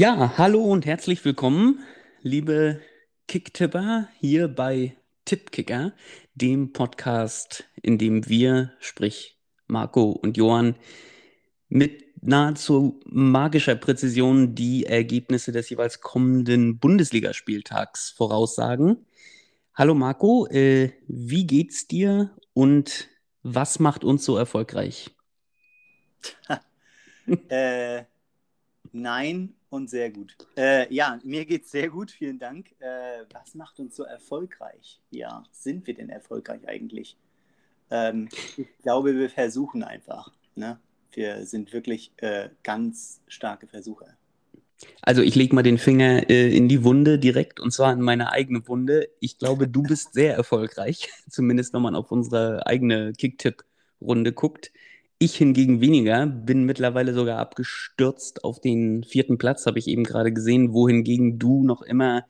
Ja, hallo und herzlich willkommen, liebe Kicktipper, hier bei Tippkicker, dem Podcast, in dem wir, sprich Marco und Johann, mit nahezu magischer Präzision die Ergebnisse des jeweils kommenden Bundesligaspieltags voraussagen. Hallo Marco, äh, wie geht's dir und was macht uns so erfolgreich? äh, nein und sehr gut. Äh, ja, mir geht's sehr gut, vielen Dank. Äh, was macht uns so erfolgreich? Ja, sind wir denn erfolgreich eigentlich? Ähm, ich glaube, wir versuchen einfach. Ne? Wir sind wirklich äh, ganz starke Versucher. Also ich lege mal den Finger äh, in die Wunde direkt und zwar in meine eigene Wunde. Ich glaube, du bist sehr erfolgreich, zumindest wenn man auf unsere eigene Kicktipp-Runde guckt. Ich hingegen weniger, bin mittlerweile sogar abgestürzt auf den vierten Platz, habe ich eben gerade gesehen, wohingegen du noch immer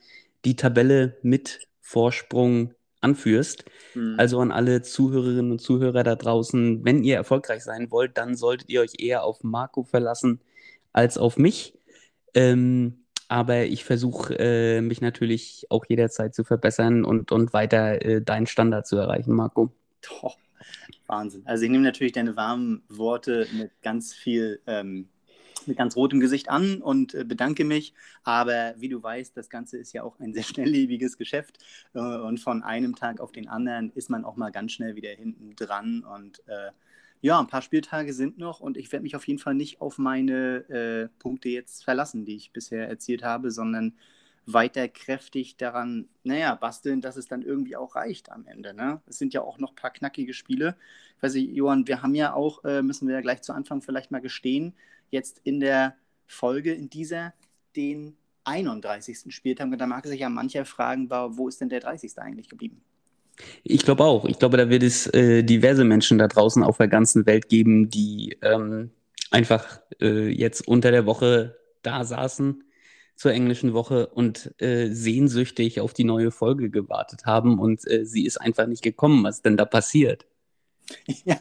die Tabelle mit Vorsprung anführst. Mhm. Also an alle Zuhörerinnen und Zuhörer da draußen, wenn ihr erfolgreich sein wollt, dann solltet ihr euch eher auf Marco verlassen als auf mich. Ähm, aber ich versuche äh, mich natürlich auch jederzeit zu verbessern und, und weiter äh, deinen Standard zu erreichen, Marco. Doch. Wahnsinn. Also ich nehme natürlich deine warmen Worte mit ganz viel, ähm, mit ganz rotem Gesicht an und äh, bedanke mich. Aber wie du weißt, das Ganze ist ja auch ein sehr schnelllebiges Geschäft. Äh, und von einem Tag auf den anderen ist man auch mal ganz schnell wieder hinten dran. Und äh, ja, ein paar Spieltage sind noch und ich werde mich auf jeden Fall nicht auf meine äh, Punkte jetzt verlassen, die ich bisher erzielt habe, sondern weiter kräftig daran, naja, basteln, dass es dann irgendwie auch reicht am Ende. Ne? Es sind ja auch noch ein paar knackige Spiele. Ich weiß nicht, Johann, wir haben ja auch, äh, müssen wir ja gleich zu Anfang vielleicht mal gestehen, jetzt in der Folge, in dieser, den 31. Spieltag. Und da mag sich ja mancher fragen, wo ist denn der 30. eigentlich geblieben? Ich glaube auch. Ich glaube, da wird es äh, diverse Menschen da draußen auf der ganzen Welt geben, die ähm, einfach äh, jetzt unter der Woche da saßen zur englischen Woche und äh, sehnsüchtig auf die neue Folge gewartet haben und äh, sie ist einfach nicht gekommen. Was denn da passiert?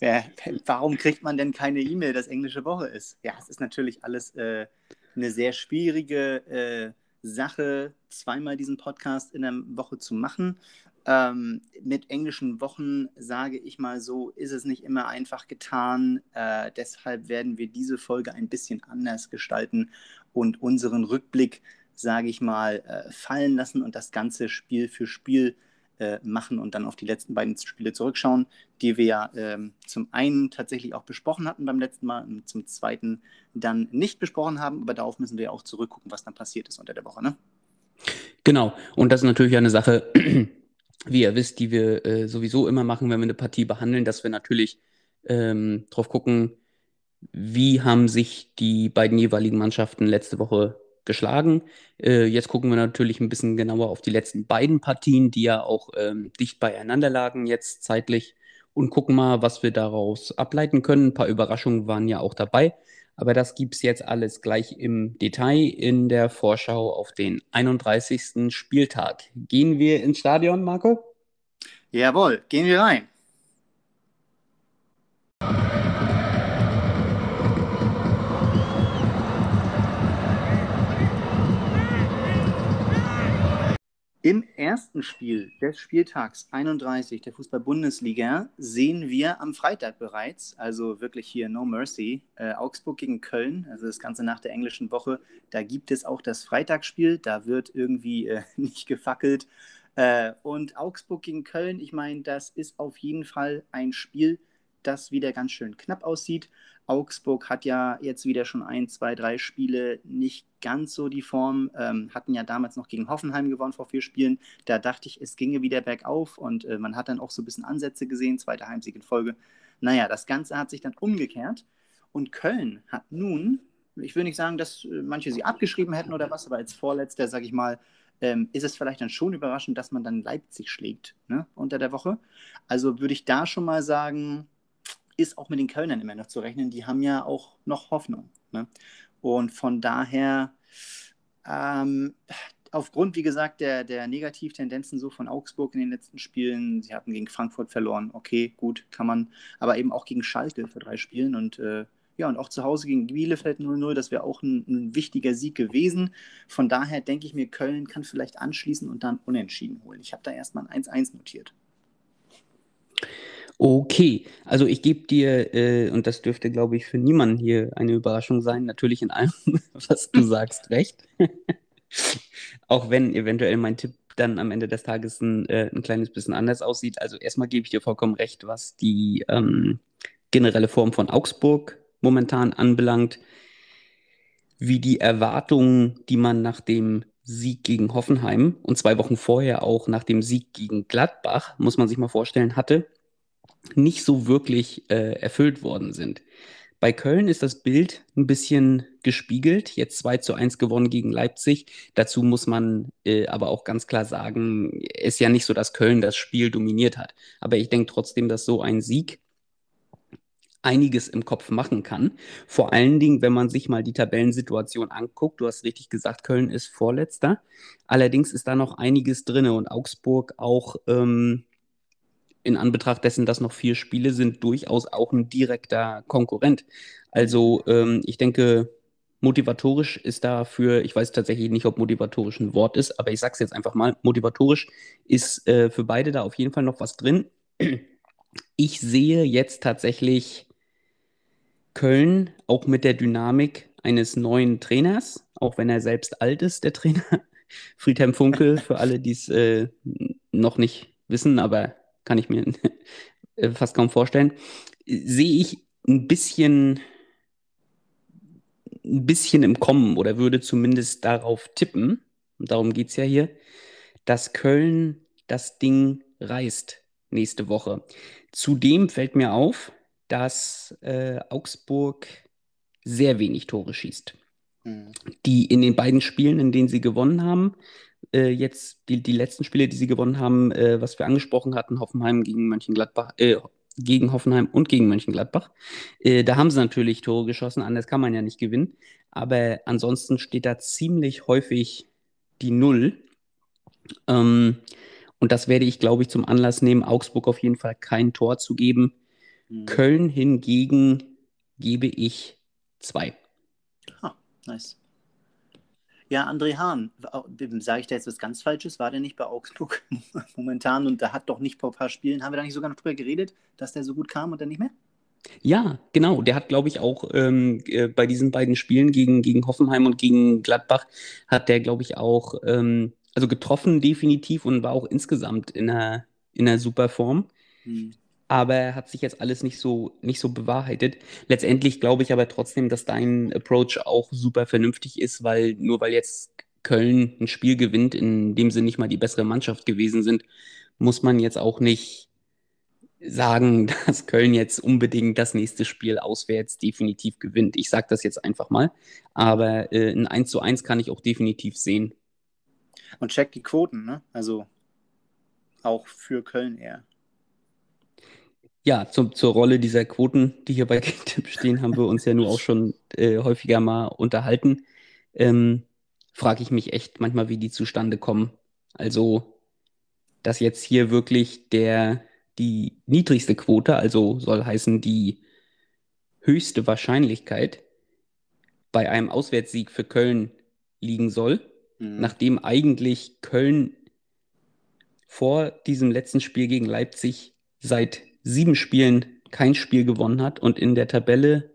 Ja, warum kriegt man denn keine E-Mail, dass englische Woche ist? Ja, es ist natürlich alles äh, eine sehr schwierige äh, Sache, zweimal diesen Podcast in der Woche zu machen. Ähm, mit englischen Wochen, sage ich mal so, ist es nicht immer einfach getan. Äh, deshalb werden wir diese Folge ein bisschen anders gestalten und unseren Rückblick, sage ich mal, äh, fallen lassen und das Ganze Spiel für Spiel äh, machen und dann auf die letzten beiden Spiele zurückschauen, die wir ja ähm, zum einen tatsächlich auch besprochen hatten beim letzten Mal und zum zweiten dann nicht besprochen haben. Aber darauf müssen wir auch zurückgucken, was dann passiert ist unter der Woche. Ne? Genau. Und das ist natürlich eine Sache, wie ihr wisst, die wir äh, sowieso immer machen, wenn wir eine Partie behandeln, dass wir natürlich ähm, drauf gucken, wie haben sich die beiden jeweiligen Mannschaften letzte Woche geschlagen. Äh, jetzt gucken wir natürlich ein bisschen genauer auf die letzten beiden Partien, die ja auch ähm, dicht beieinander lagen jetzt zeitlich und gucken mal, was wir daraus ableiten können. Ein paar Überraschungen waren ja auch dabei. Aber das gibt es jetzt alles gleich im Detail in der Vorschau auf den 31. Spieltag. Gehen wir ins Stadion, Marco? Jawohl, gehen wir rein. Im ersten Spiel des Spieltags 31 der Fußball-Bundesliga sehen wir am Freitag bereits, also wirklich hier No Mercy, äh, Augsburg gegen Köln, also das Ganze nach der englischen Woche. Da gibt es auch das Freitagsspiel, da wird irgendwie äh, nicht gefackelt. Äh, und Augsburg gegen Köln, ich meine, das ist auf jeden Fall ein Spiel, das wieder ganz schön knapp aussieht. Augsburg hat ja jetzt wieder schon ein, zwei, drei Spiele nicht ganz so die Form, ähm, hatten ja damals noch gegen Hoffenheim gewonnen vor vier Spielen. Da dachte ich, es ginge wieder bergauf und äh, man hat dann auch so ein bisschen Ansätze gesehen, zweiter Heimsieg in Folge. Naja, das Ganze hat sich dann umgekehrt und Köln hat nun, ich will nicht sagen, dass äh, manche sie abgeschrieben hätten oder was, aber als Vorletzter, sage ich mal, ähm, ist es vielleicht dann schon überraschend, dass man dann Leipzig schlägt ne, unter der Woche. Also würde ich da schon mal sagen, ist auch mit den Kölnern immer noch zu rechnen. Die haben ja auch noch Hoffnung. Ne? Und von daher, ähm, aufgrund, wie gesagt, der, der Negativtendenzen so von Augsburg in den letzten Spielen, sie hatten gegen Frankfurt verloren, okay, gut, kann man, aber eben auch gegen Schalke für drei Spielen und äh, Ja, und auch zu Hause gegen Bielefeld 0-0, das wäre auch ein, ein, wichtiger Sieg gewesen. Von daher denke ich mir, Köln kann vielleicht anschließen und dann unentschieden holen. Ich habe da erstmal ein 1-1 notiert. Okay, also ich gebe dir, äh, und das dürfte, glaube ich, für niemanden hier eine Überraschung sein, natürlich in allem, was du sagst, recht. Auch wenn eventuell mein Tipp dann am Ende des Tages ein, äh, ein kleines bisschen anders aussieht. Also erstmal gebe ich dir vollkommen recht, was die ähm, generelle Form von Augsburg momentan anbelangt, wie die Erwartungen, die man nach dem Sieg gegen Hoffenheim und zwei Wochen vorher auch nach dem Sieg gegen Gladbach, muss man sich mal vorstellen, hatte, nicht so wirklich äh, erfüllt worden sind. Bei Köln ist das Bild ein bisschen gespiegelt. Jetzt 2 zu 1 gewonnen gegen Leipzig. Dazu muss man äh, aber auch ganz klar sagen, es ist ja nicht so, dass Köln das Spiel dominiert hat. Aber ich denke trotzdem, dass so ein Sieg einiges im Kopf machen kann. Vor allen Dingen, wenn man sich mal die Tabellensituation anguckt. Du hast richtig gesagt, Köln ist Vorletzter. Allerdings ist da noch einiges drin und Augsburg auch ähm, in Anbetracht dessen, dass noch vier Spiele sind, durchaus auch ein direkter Konkurrent. Also ähm, ich denke, motivatorisch ist dafür, ich weiß tatsächlich nicht, ob motivatorisch ein Wort ist, aber ich sage es jetzt einfach mal, motivatorisch ist äh, für beide da auf jeden Fall noch was drin. Ich sehe jetzt tatsächlich Köln auch mit der Dynamik eines neuen Trainers, auch wenn er selbst alt ist, der Trainer. Friedhelm Funkel, für alle, die es äh, noch nicht wissen, aber kann ich mir äh, fast kaum vorstellen, sehe ich ein bisschen, ein bisschen im Kommen oder würde zumindest darauf tippen, und darum geht es ja hier, dass Köln das Ding reißt nächste Woche. Zudem fällt mir auf, dass äh, Augsburg sehr wenig Tore schießt. Mhm. Die in den beiden Spielen, in denen sie gewonnen haben, äh, jetzt die, die letzten Spiele, die sie gewonnen haben, äh, was wir angesprochen hatten, Hoffenheim gegen Mönchengladbach, äh, gegen Hoffenheim und gegen Mönchengladbach. Äh, da haben sie natürlich Tore geschossen, anders kann man ja nicht gewinnen. Aber ansonsten steht da ziemlich häufig die Null. Ähm, und das werde ich, glaube ich, zum Anlass nehmen, Augsburg auf jeden Fall kein Tor zu geben. Mhm. Köln hingegen gebe ich zwei. Ah, nice. Ja, André Hahn, sage ich da jetzt was ganz Falsches? War der nicht bei Augsburg momentan und da hat doch nicht vor ein paar Spielen, haben wir da nicht sogar noch drüber geredet, dass der so gut kam und dann nicht mehr? Ja, genau. Der hat, glaube ich, auch ähm, äh, bei diesen beiden Spielen gegen, gegen Hoffenheim und gegen Gladbach, hat der, glaube ich, auch, ähm, also getroffen definitiv und war auch insgesamt in einer, in einer super Form. Hm aber hat sich jetzt alles nicht so, nicht so bewahrheitet. Letztendlich glaube ich aber trotzdem, dass dein Approach auch super vernünftig ist, weil nur weil jetzt Köln ein Spiel gewinnt, in dem sie nicht mal die bessere Mannschaft gewesen sind, muss man jetzt auch nicht sagen, dass Köln jetzt unbedingt das nächste Spiel auswärts definitiv gewinnt. Ich sage das jetzt einfach mal. Aber äh, ein 1 zu 1 kann ich auch definitiv sehen. Und check die Quoten, ne? Also auch für Köln eher. Ja, zum, zur Rolle dieser Quoten, die hier bei Kicktip stehen, haben wir uns ja nur auch schon äh, häufiger mal unterhalten. Ähm, Frage ich mich echt manchmal, wie die zustande kommen. Also, dass jetzt hier wirklich der, die niedrigste Quote, also soll heißen die höchste Wahrscheinlichkeit bei einem Auswärtssieg für Köln liegen soll, mhm. nachdem eigentlich Köln vor diesem letzten Spiel gegen Leipzig seit sieben Spielen kein Spiel gewonnen hat und in der Tabelle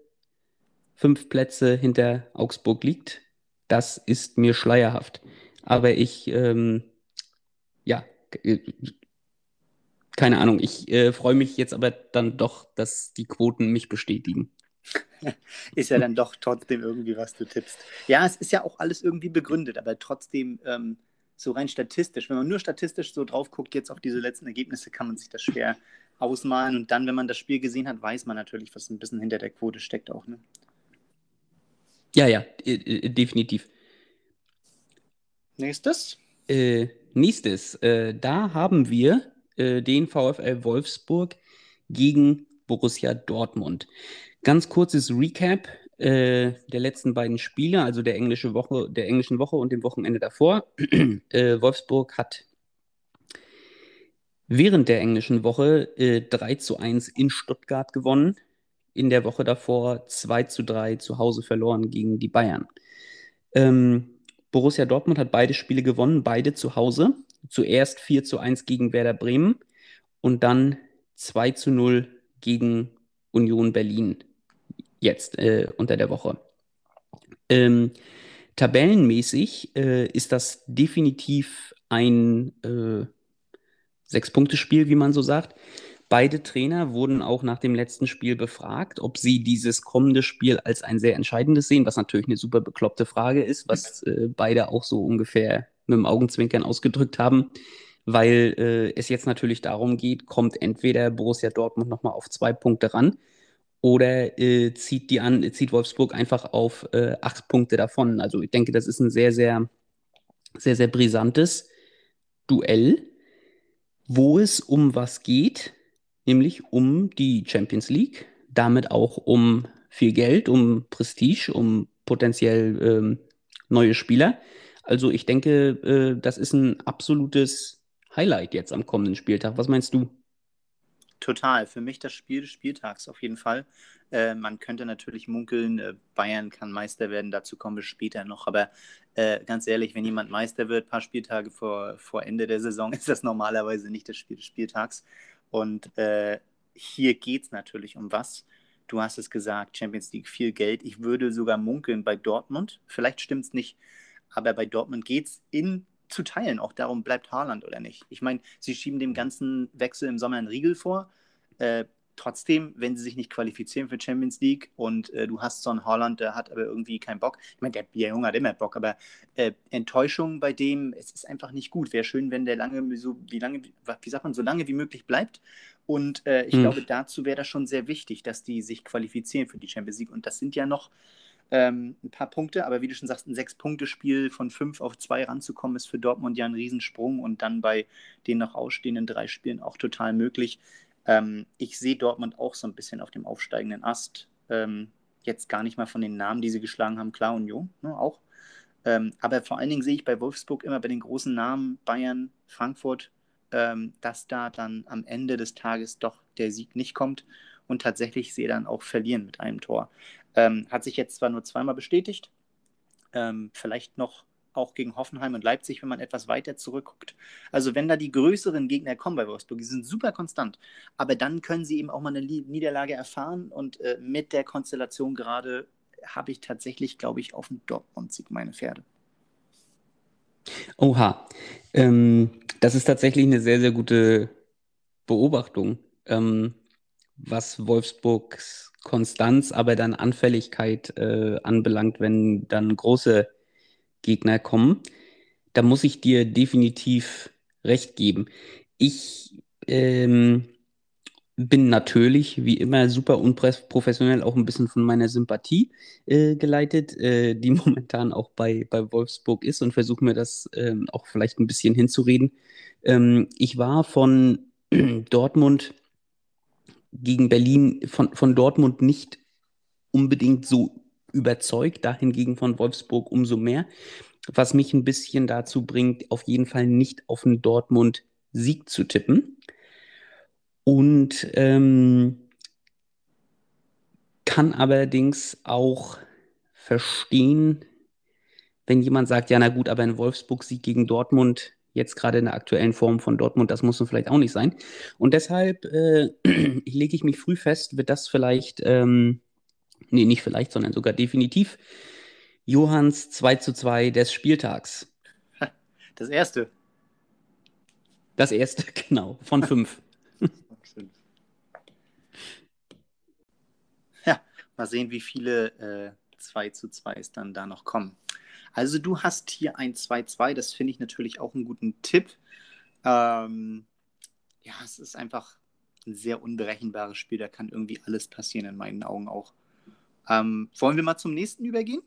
fünf Plätze hinter Augsburg liegt. Das ist mir schleierhaft. Aber ich, ähm, ja, äh, keine Ahnung, ich äh, freue mich jetzt aber dann doch, dass die Quoten mich bestätigen. ist ja dann doch trotzdem irgendwie, was du tippst. Ja, es ist ja auch alles irgendwie begründet, aber trotzdem ähm, so rein statistisch, wenn man nur statistisch so drauf guckt, jetzt auf diese letzten Ergebnisse, kann man sich das schwer ausmalen. Und dann, wenn man das Spiel gesehen hat, weiß man natürlich, was ein bisschen hinter der Quote steckt auch. Ne? Ja, ja, äh, definitiv. Nächstes? Äh, nächstes, äh, da haben wir äh, den VfL Wolfsburg gegen Borussia Dortmund. Ganz kurzes Recap äh, der letzten beiden Spiele, also der englische Woche, der englischen Woche und dem Wochenende davor. Äh, Wolfsburg hat während der englischen Woche äh, 3 zu 1 in Stuttgart gewonnen. in der Woche davor 2 zu 3 zu Hause verloren gegen die Bayern. Ähm, Borussia Dortmund hat beide Spiele gewonnen, beide zu Hause. Zuerst 4 zu 1 gegen Werder Bremen und dann 2 zu 0 gegen Union Berlin jetzt äh, unter der Woche. Ähm, tabellenmäßig äh, ist das definitiv ein äh, Sechs-Punkte-Spiel, wie man so sagt. Beide Trainer wurden auch nach dem letzten Spiel befragt, ob sie dieses kommende Spiel als ein sehr entscheidendes sehen, was natürlich eine super bekloppte Frage ist, was äh, beide auch so ungefähr mit dem Augenzwinkern ausgedrückt haben, weil äh, es jetzt natürlich darum geht, kommt entweder Borussia Dortmund nochmal auf zwei Punkte ran oder äh, zieht die an, zieht Wolfsburg einfach auf äh, acht Punkte davon. Also ich denke, das ist ein sehr, sehr, sehr, sehr brisantes Duell, wo es um was geht, nämlich um die Champions League, damit auch um viel Geld, um Prestige, um potenziell ähm, neue Spieler. Also ich denke, äh, das ist ein absolutes Highlight jetzt am kommenden Spieltag. Was meinst du? Total. Für mich das Spiel des Spieltags auf jeden Fall. Äh, man könnte natürlich munkeln, äh, Bayern kann Meister werden, dazu kommen wir später noch. Aber äh, ganz ehrlich, wenn jemand Meister wird, ein paar Spieltage vor, vor Ende der Saison, ist das normalerweise nicht das Spiel des Spieltags. Und äh, hier geht es natürlich um was. Du hast es gesagt, Champions League, viel Geld. Ich würde sogar munkeln bei Dortmund. Vielleicht stimmt es nicht, aber bei Dortmund geht es in zu teilen. Auch darum, bleibt Haaland oder nicht. Ich meine, sie schieben dem ganzen Wechsel im Sommer einen Riegel vor. Äh, trotzdem, wenn sie sich nicht qualifizieren für Champions League und äh, du hast so einen Holland, der hat aber irgendwie keinen Bock. Ich meine, der, der Junge hat immer Bock, aber äh, Enttäuschung bei dem, es ist einfach nicht gut. Wäre schön, wenn der lange, so wie lange, wie sagt man, so lange wie möglich bleibt. Und äh, ich hm. glaube, dazu wäre das schon sehr wichtig, dass die sich qualifizieren für die Champions League. Und das sind ja noch ähm, ein paar Punkte, aber wie du schon sagst, ein Sechs-Punkte-Spiel von fünf auf zwei ranzukommen, ist für Dortmund ja ein Riesensprung und dann bei den noch ausstehenden drei Spielen auch total möglich. Ähm, ich sehe Dortmund auch so ein bisschen auf dem aufsteigenden Ast. Ähm, jetzt gar nicht mal von den Namen, die sie geschlagen haben, klar Union, ne, auch. Ähm, aber vor allen Dingen sehe ich bei Wolfsburg immer bei den großen Namen Bayern, Frankfurt, ähm, dass da dann am Ende des Tages doch der Sieg nicht kommt und tatsächlich sie dann auch verlieren mit einem Tor. Ähm, hat sich jetzt zwar nur zweimal bestätigt, ähm, vielleicht noch auch gegen Hoffenheim und Leipzig, wenn man etwas weiter zurückguckt. Also wenn da die größeren Gegner kommen bei Wolfsburg, die sind super konstant, aber dann können sie eben auch mal eine Niederlage erfahren und äh, mit der Konstellation gerade habe ich tatsächlich, glaube ich, auf den Dortmund-Sieg meine Pferde. Oha, ähm, das ist tatsächlich eine sehr, sehr gute Beobachtung, ähm, was Wolfsburgs Konstanz, aber dann Anfälligkeit äh, anbelangt, wenn dann große Gegner kommen. Da muss ich dir definitiv recht geben. Ich ähm, bin natürlich, wie immer, super unprofessionell, auch ein bisschen von meiner Sympathie äh, geleitet, äh, die momentan auch bei, bei Wolfsburg ist und versuche mir das ähm, auch vielleicht ein bisschen hinzureden. Ähm, ich war von Dortmund gegen Berlin, von, von Dortmund nicht unbedingt so überzeugt, dahingegen von Wolfsburg umso mehr. Was mich ein bisschen dazu bringt, auf jeden Fall nicht auf einen Dortmund-Sieg zu tippen. Und ähm, kann allerdings auch verstehen, wenn jemand sagt, ja, na gut, aber ein Wolfsburg-Sieg gegen Dortmund, jetzt gerade in der aktuellen Form von Dortmund, das muss vielleicht auch nicht sein. Und deshalb äh, lege ich mich früh fest, wird das vielleicht ähm, nee, nicht vielleicht, sondern sogar definitiv, Johanns 2 zu 2 des Spieltags. Das erste. Das erste, genau, von fünf. ja, mal sehen, wie viele äh, 2 zu 2 es dann da noch kommen. Also du hast hier ein 2-2, das finde ich natürlich auch einen guten Tipp. Ähm, ja, es ist einfach ein sehr unberechenbares Spiel, da kann irgendwie alles passieren in meinen Augen auch. Ähm, wollen wir mal zum nächsten übergehen?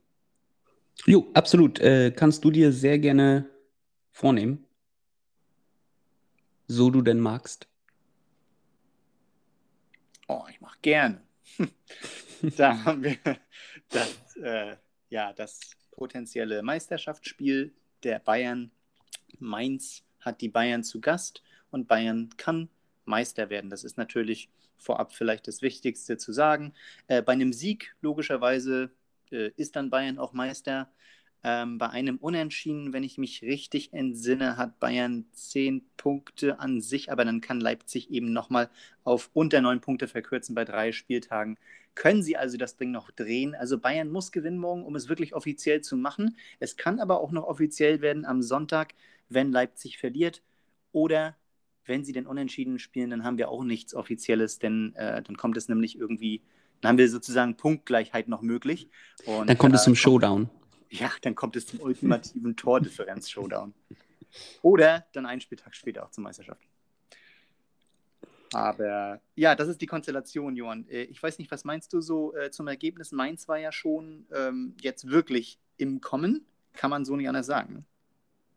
Jo, absolut. Äh, kannst du dir sehr gerne vornehmen. So du denn magst. Oh, ich mach gerne. da haben wir das, äh, ja, das potenzielle Meisterschaftsspiel der Bayern. Mainz hat die Bayern zu Gast und Bayern kann Meister werden. Das ist natürlich vorab vielleicht das Wichtigste zu sagen. Äh, bei einem Sieg, logischerweise, äh, ist dann Bayern auch Meister. Ähm, bei einem Unentschieden, wenn ich mich richtig entsinne, hat Bayern zehn Punkte an sich, aber dann kann Leipzig eben nochmal auf unter neun Punkte verkürzen bei drei Spieltagen. Können sie also das Ding noch drehen? Also Bayern muss gewinnen morgen, um es wirklich offiziell zu machen. Es kann aber auch noch offiziell werden am Sonntag, wenn Leipzig verliert. Oder wenn sie denn unentschieden spielen, dann haben wir auch nichts Offizielles, denn äh, dann kommt es nämlich irgendwie, dann haben wir sozusagen Punktgleichheit noch möglich. Und, dann kommt äh, es zum Showdown. Ja, dann kommt es zum ultimativen Tordifferenz-Showdown. Oder dann einen Spieltag später auch zur Meisterschaft. Aber ja, das ist die Konstellation, Johann. Äh, ich weiß nicht, was meinst du so äh, zum Ergebnis? Mainz war ja schon ähm, jetzt wirklich im Kommen, kann man so nicht anders sagen. Ne?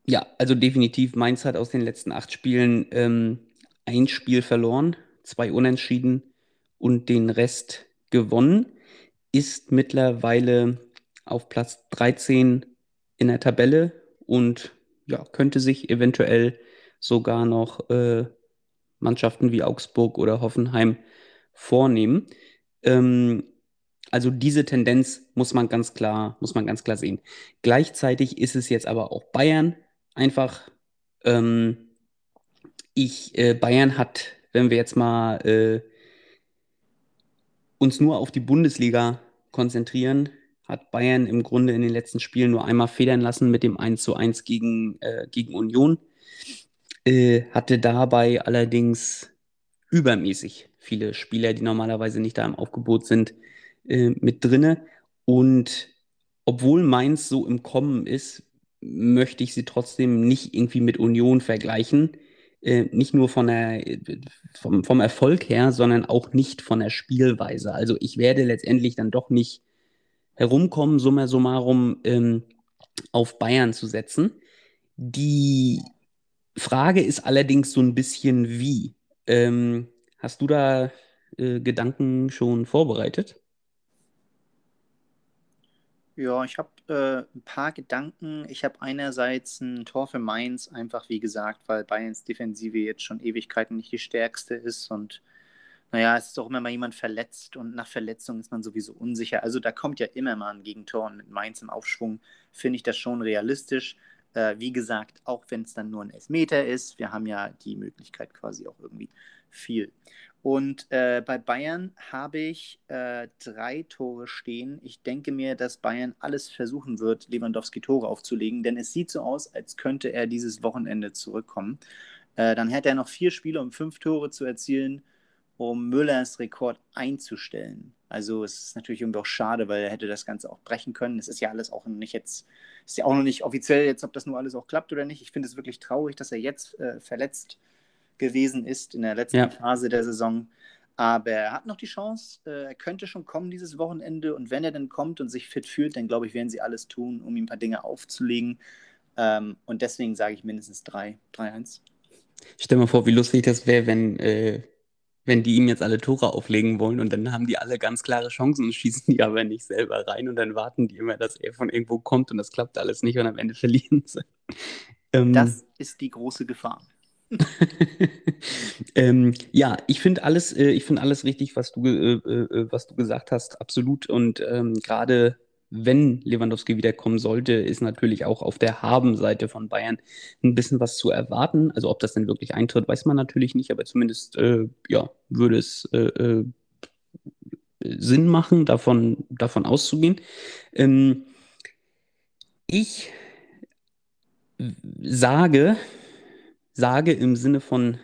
Ja, also definitiv. Mainz hat aus den letzten acht Spielen ähm, ein Spiel verloren, zwei Unentschieden und den Rest gewonnen. Ist mittlerweile auf Platz 13 in der Tabelle und ja, könnte sich eventuell sogar noch äh, Mannschaften wie Augsburg oder Hoffenheim vornehmen. Ähm, also diese Tendenz muss man ganz klar, muss man ganz klar sehen. Gleichzeitig ist es jetzt aber auch Bayern einfach. Ähm, ich, äh, Bayern hat, wenn wir jetzt mal äh, uns nur auf die Bundesliga konzentrieren, hat Bayern im Grunde in den letzten Spielen nur einmal federn lassen mit dem 1 zu 1 gegen, äh, gegen Union. Äh, hatte dabei allerdings übermäßig viele Spieler, die normalerweise nicht da im Aufgebot sind, äh, mit drinne. Und obwohl Mainz so im Kommen ist, möchte ich sie trotzdem nicht irgendwie mit Union vergleichen. Äh, nicht nur von der, vom, vom Erfolg her, sondern auch nicht von der Spielweise. Also ich werde letztendlich dann doch nicht herumkommen, summa summarum, ähm, auf Bayern zu setzen. Die Frage ist allerdings so ein bisschen wie. Ähm, hast du da äh, Gedanken schon vorbereitet? Ja, ich habe äh, ein paar Gedanken. Ich habe einerseits ein Tor für Mainz, einfach wie gesagt, weil Bayerns Defensive jetzt schon Ewigkeiten nicht die stärkste ist und naja, es ist auch immer mal jemand verletzt und nach Verletzung ist man sowieso unsicher. Also da kommt ja immer mal ein Gegentor und mit Mainz im Aufschwung finde ich das schon realistisch. Äh, wie gesagt, auch wenn es dann nur ein Elfmeter ist, wir haben ja die Möglichkeit quasi auch irgendwie viel. Und äh, bei Bayern habe ich äh, drei Tore stehen. Ich denke mir, dass Bayern alles versuchen wird, Lewandowski Tore aufzulegen, denn es sieht so aus, als könnte er dieses Wochenende zurückkommen. Äh, dann hätte er noch vier Spiele, um fünf Tore zu erzielen um Müllers Rekord einzustellen. Also es ist natürlich irgendwie auch schade, weil er hätte das Ganze auch brechen können. Es ist ja alles auch nicht jetzt, ist ja auch noch nicht offiziell jetzt, ob das nur alles auch klappt oder nicht. Ich finde es wirklich traurig, dass er jetzt äh, verletzt gewesen ist in der letzten ja. Phase der Saison. Aber er hat noch die Chance, äh, er könnte schon kommen dieses Wochenende und wenn er dann kommt und sich fit fühlt, dann glaube ich, werden sie alles tun, um ihm ein paar Dinge aufzulegen. Ähm, und deswegen sage ich mindestens 3, 3-1. Stell mal vor, wie lustig das wäre, wenn äh, wenn die ihm jetzt alle Tore auflegen wollen und dann haben die alle ganz klare Chancen und schießen die aber nicht selber rein und dann warten die immer, dass er von irgendwo kommt und das klappt alles nicht und am Ende verlieren sie. Ähm, das ist die große Gefahr. ähm, ja, ich finde alles, äh, ich finde alles richtig, was du, äh, äh, was du gesagt hast, absolut. Und ähm, gerade wenn Lewandowski wiederkommen sollte, ist natürlich auch auf der Habenseite von Bayern ein bisschen was zu erwarten. Also ob das denn wirklich eintritt, weiß man natürlich nicht, aber zumindest äh, ja, würde es äh, äh, Sinn machen, davon, davon auszugehen. Ähm, ich sage, sage im Sinne von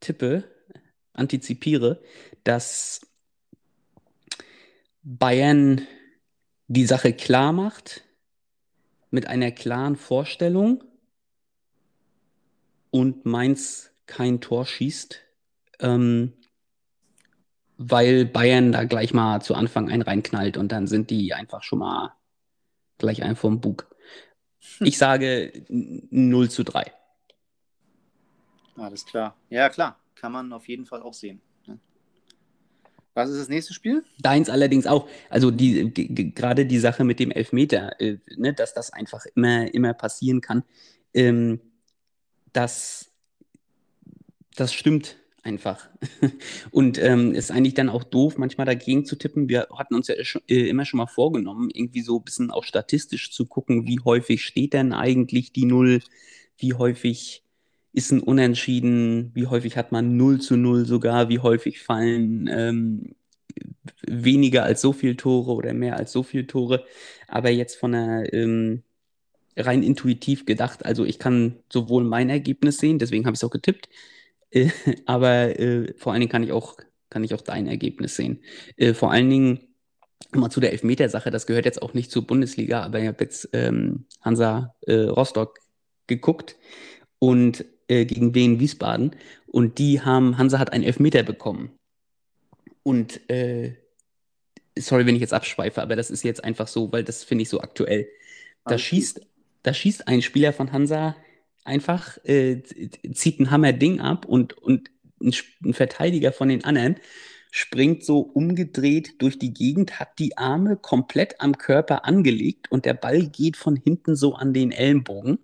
tippe, antizipiere, dass Bayern die Sache klar macht, mit einer klaren Vorstellung und Mainz kein Tor schießt, ähm, weil Bayern da gleich mal zu Anfang einen reinknallt und dann sind die einfach schon mal gleich ein vom Bug. Ich sage 0 zu 3. Alles klar. Ja, klar. Kann man auf jeden Fall auch sehen. Was ist das nächste Spiel? Deins allerdings auch. Also die, gerade die Sache mit dem Elfmeter, äh, ne, dass das einfach immer, immer passieren kann, ähm, das, das stimmt einfach. Und ähm, ist eigentlich dann auch doof, manchmal dagegen zu tippen. Wir hatten uns ja äh, immer schon mal vorgenommen, irgendwie so ein bisschen auch statistisch zu gucken, wie häufig steht denn eigentlich die Null, wie häufig ist ein Unentschieden, wie häufig hat man 0 zu 0 sogar, wie häufig fallen ähm, weniger als so viele Tore oder mehr als so viele Tore. Aber jetzt von der ähm, rein intuitiv gedacht, also ich kann sowohl mein Ergebnis sehen, deswegen habe ich es auch getippt, äh, aber äh, vor allen Dingen kann ich auch, kann ich auch dein Ergebnis sehen. Äh, vor allen Dingen mal zu der Elfmetersache, das gehört jetzt auch nicht zur Bundesliga, aber ich habe jetzt ähm, Hansa äh, Rostock geguckt und äh, gegen Wien Wiesbaden und die haben, Hansa hat einen Elfmeter bekommen. Und äh, sorry, wenn ich jetzt abschweife, aber das ist jetzt einfach so, weil das finde ich so aktuell. Da schießt, da schießt ein Spieler von Hansa einfach, äh, zieht ein Hammer-Ding ab und, und ein, ein, Verteidiger von den anderen springt so umgedreht durch die Gegend, hat die Arme komplett am Körper angelegt und der Ball geht von hinten so an den Ellenbogen.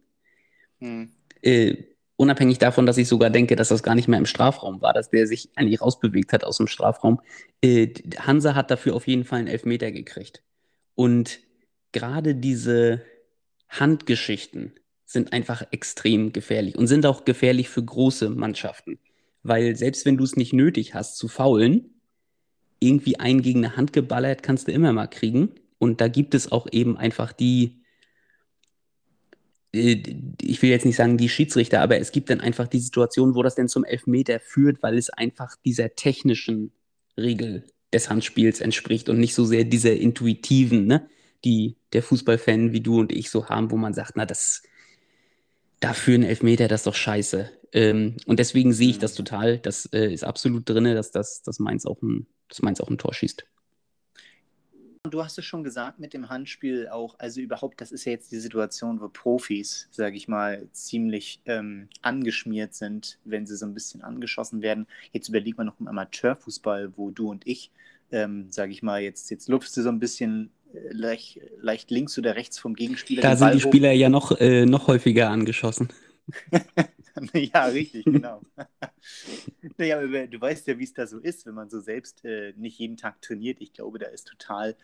Hm. Äh, unabhängig davon, dass ich sogar denke, dass das gar nicht mehr im Strafraum war, dass der sich eigentlich rausbewegt hat aus dem Strafraum. Äh, Hansa hat dafür auf jeden Fall einen Elfmeter gekriegt. Und gerade diese Handgeschichten sind einfach extrem gefährlich und sind auch gefährlich für große Mannschaften. Weil selbst wenn du es nicht nötig hast zu faulen, irgendwie einen gegen eine Hand geballert kannst du immer mal kriegen. Und da gibt es auch eben einfach die, ich will jetzt nicht sagen die Schiedsrichter, aber es gibt dann einfach die Situation, wo das dann zum Elfmeter führt, weil es einfach dieser technischen Regel des Handspiels entspricht und nicht so sehr dieser intuitiven, ne, die der Fußballfan wie du und ich so haben, wo man sagt, na, das dafür ein Elfmeter, das ist doch scheiße. Ähm, und deswegen sehe ich das mhm. total. Das äh, ist absolut drin, dass, das, dass, Mainz auch ein, dass Mainz auch ein Tor schießt. Du hast es schon gesagt mit dem Handspiel auch, also überhaupt, das ist ja jetzt die Situation, wo Profis, sage ich mal, ziemlich ähm, angeschmiert sind, wenn sie so ein bisschen angeschossen werden. Jetzt überlegt man noch im Amateurfußball, wo du und ich, ähm, sage ich mal, jetzt, jetzt lupfst du so ein bisschen äh, leicht, leicht, links oder rechts vom Gegenspieler. Da sind die Spieler hoch. ja noch, äh, noch häufiger angeschossen. ja, richtig, genau. naja, aber du weißt ja, wie es da so ist, wenn man so selbst äh, nicht jeden Tag trainiert. Ich glaube, da ist total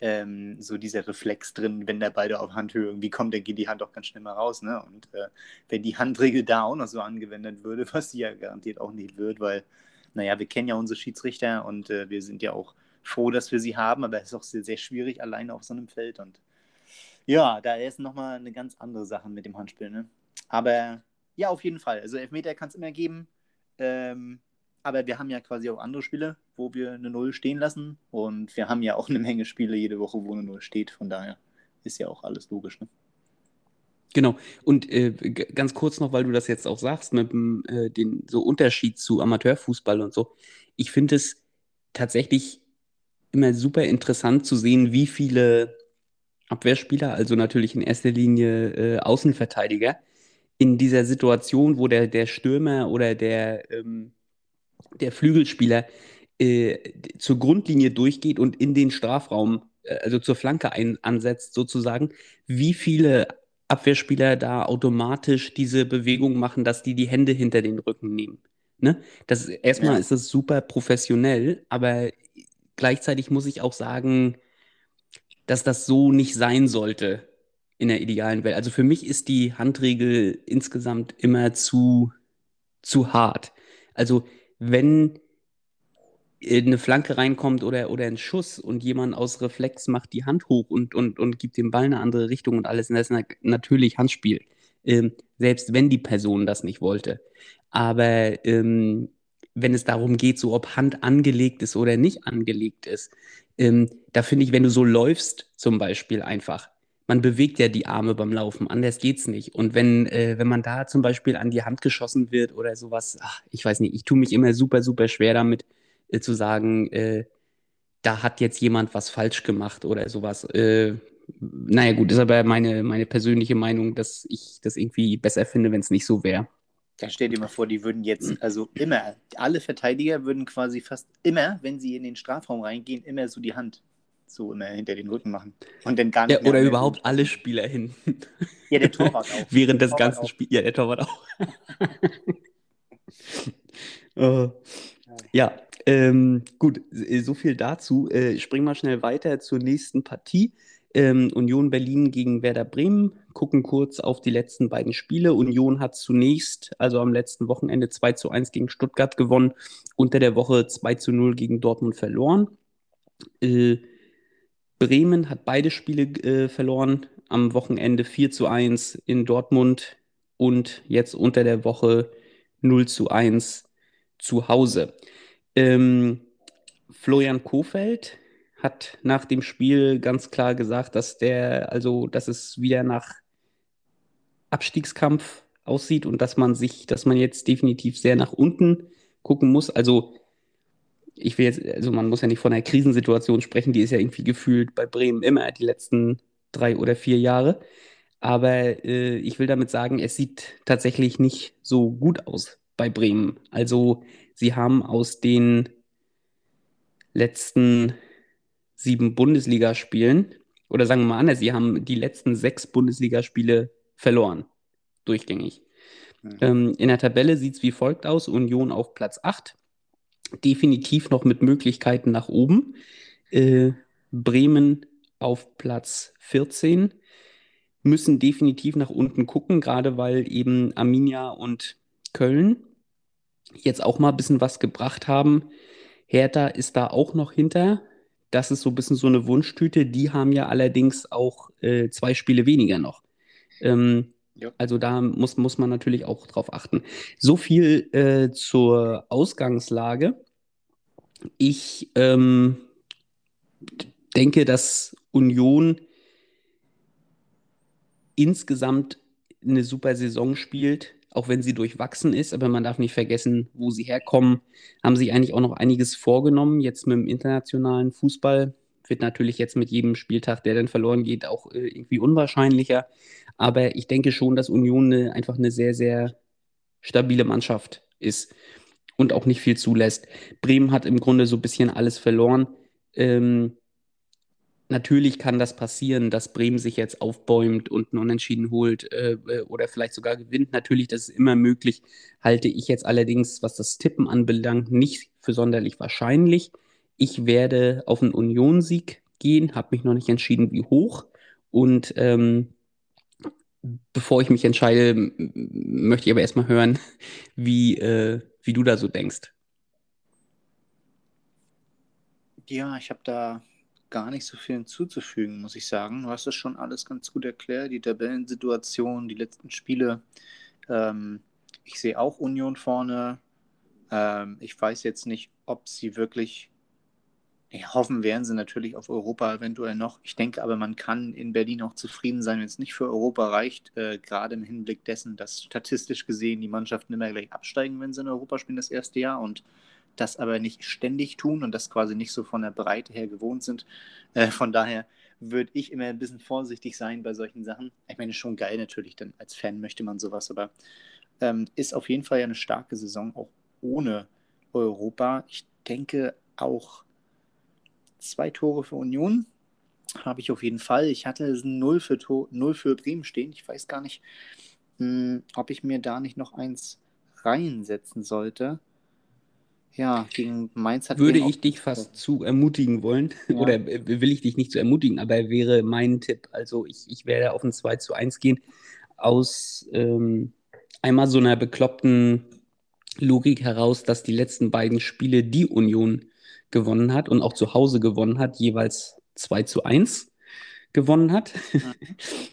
ähm, so dieser Reflex drin, wenn der beide auf Handhöhe irgendwie kommt, dann geht die Hand auch ganz schnell mal raus. Ne? Und äh, wenn die Handregel da auch noch so angewendet würde, was sie ja garantiert auch nicht wird, weil, naja, wir kennen ja unsere Schiedsrichter und äh, wir sind ja auch froh, dass wir sie haben, aber es ist auch sehr, sehr schwierig alleine auf so einem Feld. Und ja, da ist nochmal eine ganz andere Sache mit dem Handspiel. Ne? Aber ja, auf jeden Fall. Also Elfmeter kann es immer geben. Ähm, aber wir haben ja quasi auch andere Spiele, wo wir eine Null stehen lassen. Und wir haben ja auch eine Menge Spiele jede Woche, wo eine Null steht. Von daher ist ja auch alles logisch. Ne? Genau. Und äh, ganz kurz noch, weil du das jetzt auch sagst, mit dem äh, den so Unterschied zu Amateurfußball und so. Ich finde es tatsächlich immer super interessant zu sehen, wie viele Abwehrspieler, also natürlich in erster Linie äh, Außenverteidiger, in dieser Situation, wo der, der Stürmer oder der, ähm, der Flügelspieler äh, zur Grundlinie durchgeht und in den Strafraum, äh, also zur Flanke ein, ansetzt, sozusagen, wie viele Abwehrspieler da automatisch diese Bewegung machen, dass die die Hände hinter den Rücken nehmen. Ne? Das, erstmal ja. ist es super professionell, aber gleichzeitig muss ich auch sagen, dass das so nicht sein sollte in der idealen Welt. Also für mich ist die Handregel insgesamt immer zu, zu hart. Also wenn eine Flanke reinkommt oder, oder ein Schuss und jemand aus Reflex macht die Hand hoch und, und, und gibt dem Ball eine andere Richtung und alles, das ist natürlich Handspiel. Ähm, selbst wenn die Person das nicht wollte. Aber ähm, wenn es darum geht, so ob Hand angelegt ist oder nicht angelegt ist, ähm, da finde ich, wenn du so läufst, zum Beispiel einfach, man bewegt ja die Arme beim Laufen, anders geht's nicht. Und wenn, äh, wenn man da zum Beispiel an die Hand geschossen wird oder sowas, ach, ich weiß nicht, ich tue mich immer super, super schwer damit äh, zu sagen, äh, da hat jetzt jemand was falsch gemacht oder sowas. Äh, naja, gut, ist aber meine, meine persönliche Meinung, dass ich das irgendwie besser finde, wenn es nicht so wäre. Da stell dir mal vor, die würden jetzt, also immer, alle Verteidiger würden quasi fast immer, wenn sie in den Strafraum reingehen, immer so die Hand so immer hinter den Rücken machen. Und dann gar nicht. Ja, oder überhaupt hin. alle Spieler hinten. Ja, der Torwart auch. Während des ganzen Spiels. Ja, der Torwart auch. uh, ja, ähm, gut, so viel dazu. Äh, springen wir schnell weiter zur nächsten Partie. Ähm, Union Berlin gegen Werder Bremen. Gucken kurz auf die letzten beiden Spiele. Union hat zunächst, also am letzten Wochenende 2 zu 1 gegen Stuttgart gewonnen, unter der Woche 2 zu 0 gegen Dortmund verloren. Äh, Bremen hat beide Spiele äh, verloren. Am Wochenende 4 zu 1 in Dortmund und jetzt unter der Woche 0 zu 1 zu Hause. Ähm, Florian Kofeld hat nach dem Spiel ganz klar gesagt, dass der, also dass es wieder nach Abstiegskampf aussieht und dass man sich, dass man jetzt definitiv sehr nach unten gucken muss. Also ich will jetzt, also man muss ja nicht von einer Krisensituation sprechen, die ist ja irgendwie gefühlt bei Bremen immer die letzten drei oder vier Jahre. Aber äh, ich will damit sagen, es sieht tatsächlich nicht so gut aus bei Bremen. Also sie haben aus den letzten sieben Bundesligaspielen, oder sagen wir mal anders, sie haben die letzten sechs Bundesligaspiele verloren, durchgängig. Mhm. Ähm, in der Tabelle sieht es wie folgt aus: Union auf Platz 8, definitiv noch mit Möglichkeiten nach oben. Äh, Bremen auf Platz 14, müssen definitiv nach unten gucken, gerade weil eben Arminia und Köln jetzt auch mal ein bisschen was gebracht haben. Hertha ist da auch noch hinter, das ist so ein bisschen so eine Wunschtüte. Die haben ja allerdings auch äh, zwei Spiele weniger noch. Ähm, ja. Also da muss, muss man natürlich auch drauf achten. So viel äh, zur Ausgangslage. Ich ähm, denke, dass Union insgesamt eine super Saison spielt auch wenn sie durchwachsen ist. Aber man darf nicht vergessen, wo sie herkommen. Haben sich eigentlich auch noch einiges vorgenommen. Jetzt mit dem internationalen Fußball wird natürlich jetzt mit jedem Spieltag, der dann verloren geht, auch äh, irgendwie unwahrscheinlicher. Aber ich denke schon, dass Union eine, einfach eine sehr, sehr stabile Mannschaft ist und auch nicht viel zulässt. Bremen hat im Grunde so ein bisschen alles verloren. Ähm, Natürlich kann das passieren, dass Bremen sich jetzt aufbäumt und einen Unentschieden holt äh, äh, oder vielleicht sogar gewinnt. Natürlich, das ist immer möglich. Halte ich jetzt allerdings, was das Tippen anbelangt, nicht für sonderlich wahrscheinlich. Ich werde auf einen Union-Sieg gehen, habe mich noch nicht entschieden, wie hoch. Und ähm, bevor ich mich entscheide, möchte ich aber erstmal hören, wie, äh, wie du da so denkst. Ja, ich habe da gar nicht so viel hinzuzufügen, muss ich sagen. Du hast das schon alles ganz gut erklärt, die Tabellensituation, die letzten Spiele. Ähm, ich sehe auch Union vorne. Ähm, ich weiß jetzt nicht, ob sie wirklich. Nee, hoffen werden sie natürlich auf Europa eventuell noch. Ich denke aber, man kann in Berlin auch zufrieden sein, wenn es nicht für Europa reicht, äh, gerade im Hinblick dessen, dass statistisch gesehen die Mannschaften immer gleich absteigen, wenn sie in Europa spielen das erste Jahr und das aber nicht ständig tun und das quasi nicht so von der Breite her gewohnt sind. Äh, von daher würde ich immer ein bisschen vorsichtig sein bei solchen Sachen. Ich meine, schon geil natürlich, denn als Fan möchte man sowas, aber ähm, ist auf jeden Fall ja eine starke Saison, auch ohne Europa. Ich denke auch zwei Tore für Union habe ich auf jeden Fall. Ich hatte es 0 für, Null für Bremen stehen. Ich weiß gar nicht, mh, hm, ob ich mir da nicht noch eins reinsetzen sollte. Ja, gegen Mainz hat Würde ich dich fast zu ermutigen wollen, ja. oder will ich dich nicht zu ermutigen, aber wäre mein Tipp. Also ich, ich werde auf ein 2 zu 1 gehen, aus ähm, einmal so einer bekloppten Logik heraus, dass die letzten beiden Spiele die Union gewonnen hat und auch zu Hause gewonnen hat, jeweils 2 zu 1 gewonnen hat. Mhm.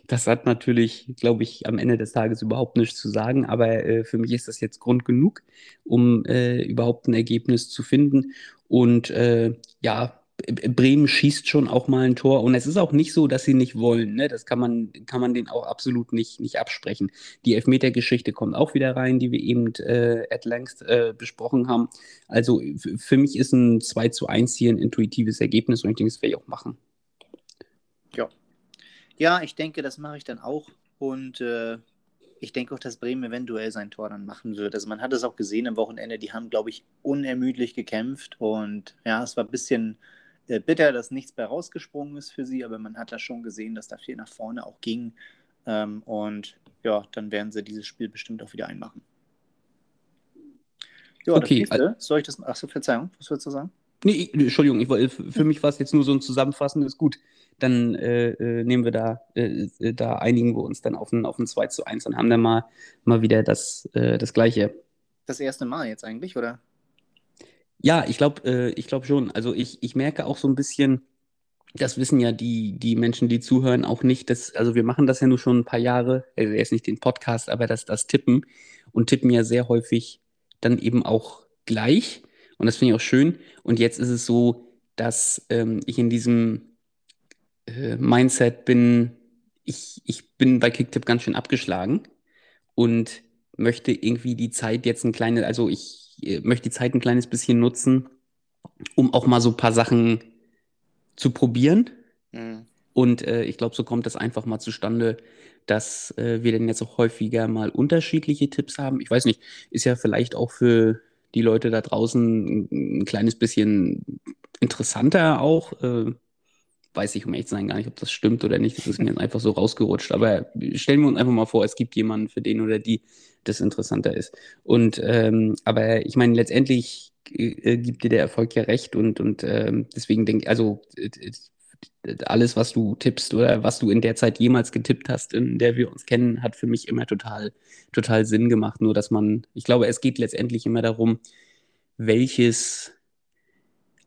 Das hat natürlich, glaube ich, am Ende des Tages überhaupt nichts zu sagen, aber äh, für mich ist das jetzt Grund genug, um äh, überhaupt ein Ergebnis zu finden. Und äh, ja, Bremen schießt schon auch mal ein Tor und es ist auch nicht so, dass sie nicht wollen. Ne? Das kann man, kann man denen auch absolut nicht, nicht absprechen. Die Elfmeter-Geschichte kommt auch wieder rein, die wir eben äh, at length äh, besprochen haben. Also für mich ist ein 2 zu 1 hier ein intuitives Ergebnis und ich denke, das werde ich auch machen. Ja, ich denke, das mache ich dann auch. Und äh, ich denke auch, dass Bremen eventuell sein Tor dann machen wird. Also man hat es auch gesehen am Wochenende, die haben, glaube ich, unermüdlich gekämpft. Und ja, es war ein bisschen äh, bitter, dass nichts bei rausgesprungen ist für sie, aber man hat da schon gesehen, dass da viel nach vorne auch ging. Ähm, und ja, dann werden sie dieses Spiel bestimmt auch wieder einmachen. Ja, Okay, nächste, soll ich das, achso, Verzeihung, was würdest du sagen? Nee, Entschuldigung, ich, wollte- für mich war es jetzt nur so ein Zusammenfassen, gut. Dann äh, äh, nehmen wir da, äh, äh, da einigen wir uns dann auf ein, auf ein 2 zu 1 und haben dann mal, mal wieder das, äh, das Gleiche. Das erste Mal jetzt eigentlich, oder? Ja, ich glaube, äh, ich glaube schon. Also ich, ich merke auch so ein bisschen, das wissen ja die, die Menschen, die zuhören, auch nicht, dass, also wir machen das ja nur schon ein paar Jahre, also jetzt nicht den Podcast, aber das, das Tippen und tippen ja sehr häufig dann eben auch gleich. Und das finde ich auch schön. Und jetzt ist es so, dass ähm, ich in diesem äh, Mindset bin, ich, ich bin bei Kicktipp ganz schön abgeschlagen und möchte irgendwie die Zeit jetzt ein kleines, also ich äh, möchte die Zeit ein kleines bisschen nutzen, um auch mal so ein paar Sachen zu probieren. Mhm. Und äh, ich glaube, so kommt das einfach mal zustande, dass äh, wir dann jetzt auch häufiger mal unterschiedliche Tipps haben. Ich weiß nicht, ist ja vielleicht auch für die Leute da draußen ein, ein kleines bisschen interessanter auch. Äh, weiß ich, um zu sein, gar nicht, ob das stimmt oder nicht. Das ist mir einfach so rausgerutscht. Aber stellen wir uns einfach mal vor, es gibt jemanden, für den oder die das interessanter ist. Und ähm, aber ich meine, letztendlich äh, gibt dir der Erfolg ja recht und, und ähm, deswegen denke ich, also äh, äh, alles, was du tippst oder was du in der Zeit jemals getippt hast, in der wir uns kennen, hat für mich immer total, total Sinn gemacht. Nur, dass man, ich glaube, es geht letztendlich immer darum, welches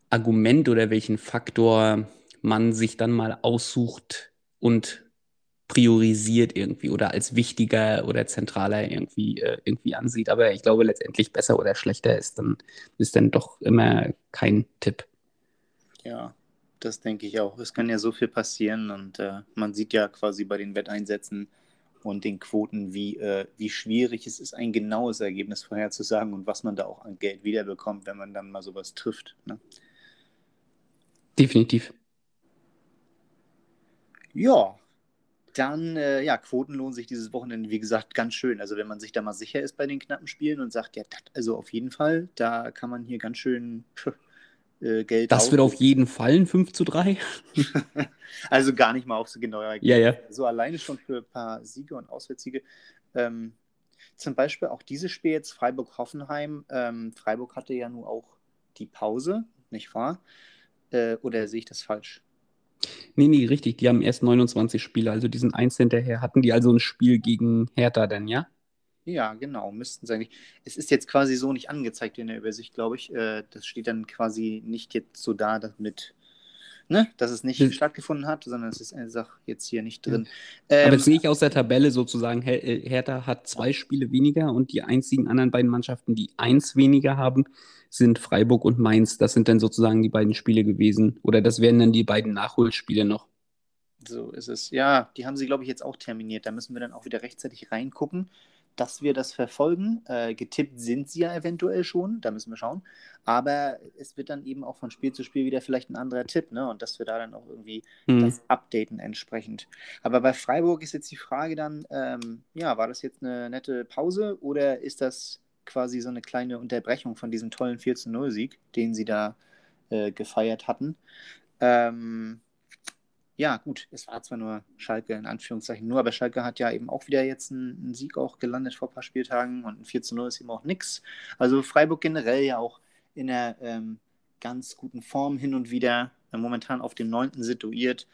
Argument oder welchen Faktor man sich dann mal aussucht und priorisiert irgendwie oder als wichtiger oder zentraler irgendwie, äh, irgendwie ansieht. Aber ich glaube, letztendlich besser oder schlechter ist dann, ist dann doch immer kein Tipp. Ja, das denke ich auch. Es kann ja so viel passieren und äh, man sieht ja quasi bei den Wetteinsätzen und den Quoten, wie, äh, wie schwierig es ist, ein genaues Ergebnis vorherzusagen und was man da auch an Geld wiederbekommt, wenn man dann mal sowas trifft. Ne? Definitiv. Ja, dann, äh, ja, Quoten lohnen sich dieses Wochenende, wie gesagt, ganz schön. Also wenn man sich da mal sicher ist bei den knappen Spielen und sagt, ja, dat, also auf jeden Fall, da kann man hier ganz schön äh, Geld Das wird auf jeden Fall ein 5 zu 3. Also gar nicht mal auf so genaue Ja, ja. So alleine schon für ein paar Siege und Auswärtssiege. Ähm, zum Beispiel auch dieses Spiel jetzt Freiburg-Hoffenheim. Ähm, Freiburg hatte ja nun auch die Pause, nicht wahr? Äh, oder sehe ich das falsch? Nee, nee, richtig. Die haben erst 29 Spiele, also diesen eins hinterher. Hatten die also ein Spiel gegen Hertha dann, ja? Ja, genau, müssten sie eigentlich. Es ist jetzt quasi so nicht angezeigt in der Übersicht, glaube ich. Äh, das steht dann quasi nicht jetzt so da damit, ne, dass es nicht Das- stattgefunden hat, sondern es ist einfach jetzt hier nicht drin. Aber Ähm, jetzt sehe ich aus der Tabelle sozusagen, Her äh, Hertha hat zwei Spiele weniger und die einzigen anderen beiden Mannschaften, die eins weniger haben, sind Freiburg und Mainz. Das sind dann sozusagen die beiden Spiele gewesen. Oder das wären dann die beiden Nachholspiele noch. So ist es. Ja, die haben sie, glaube ich, jetzt auch terminiert. Da müssen wir dann auch wieder rechtzeitig reingucken, dass wir das verfolgen. Äh, getippt sind sie ja eventuell schon, da müssen wir schauen. Aber es wird dann eben auch von Spiel zu Spiel wieder vielleicht ein anderer Tipp, ne? Und dass wir da dann auch irgendwie Hm. das updaten entsprechend. Aber bei Freiburg ist jetzt die Frage dann, ähm, ja, war das jetzt eine nette Pause oder ist das quasi so eine kleine Unterbrechung von diesem tollen 4-0-Sieg, den sie da äh, gefeiert hatten? Ähm, ja, gut, es war zwar nur Schalke in Anführungszeichen nur, aber Schalke hat ja eben auch wieder jetzt einen, einen Sieg auch gelandet vor ein paar Spieltagen und ein 4 zu 0 ist eben auch nix. Also Freiburg generell ja auch in einer ähm, ganz guten Form hin und wieder, äh, momentan auf dem 9. situiert.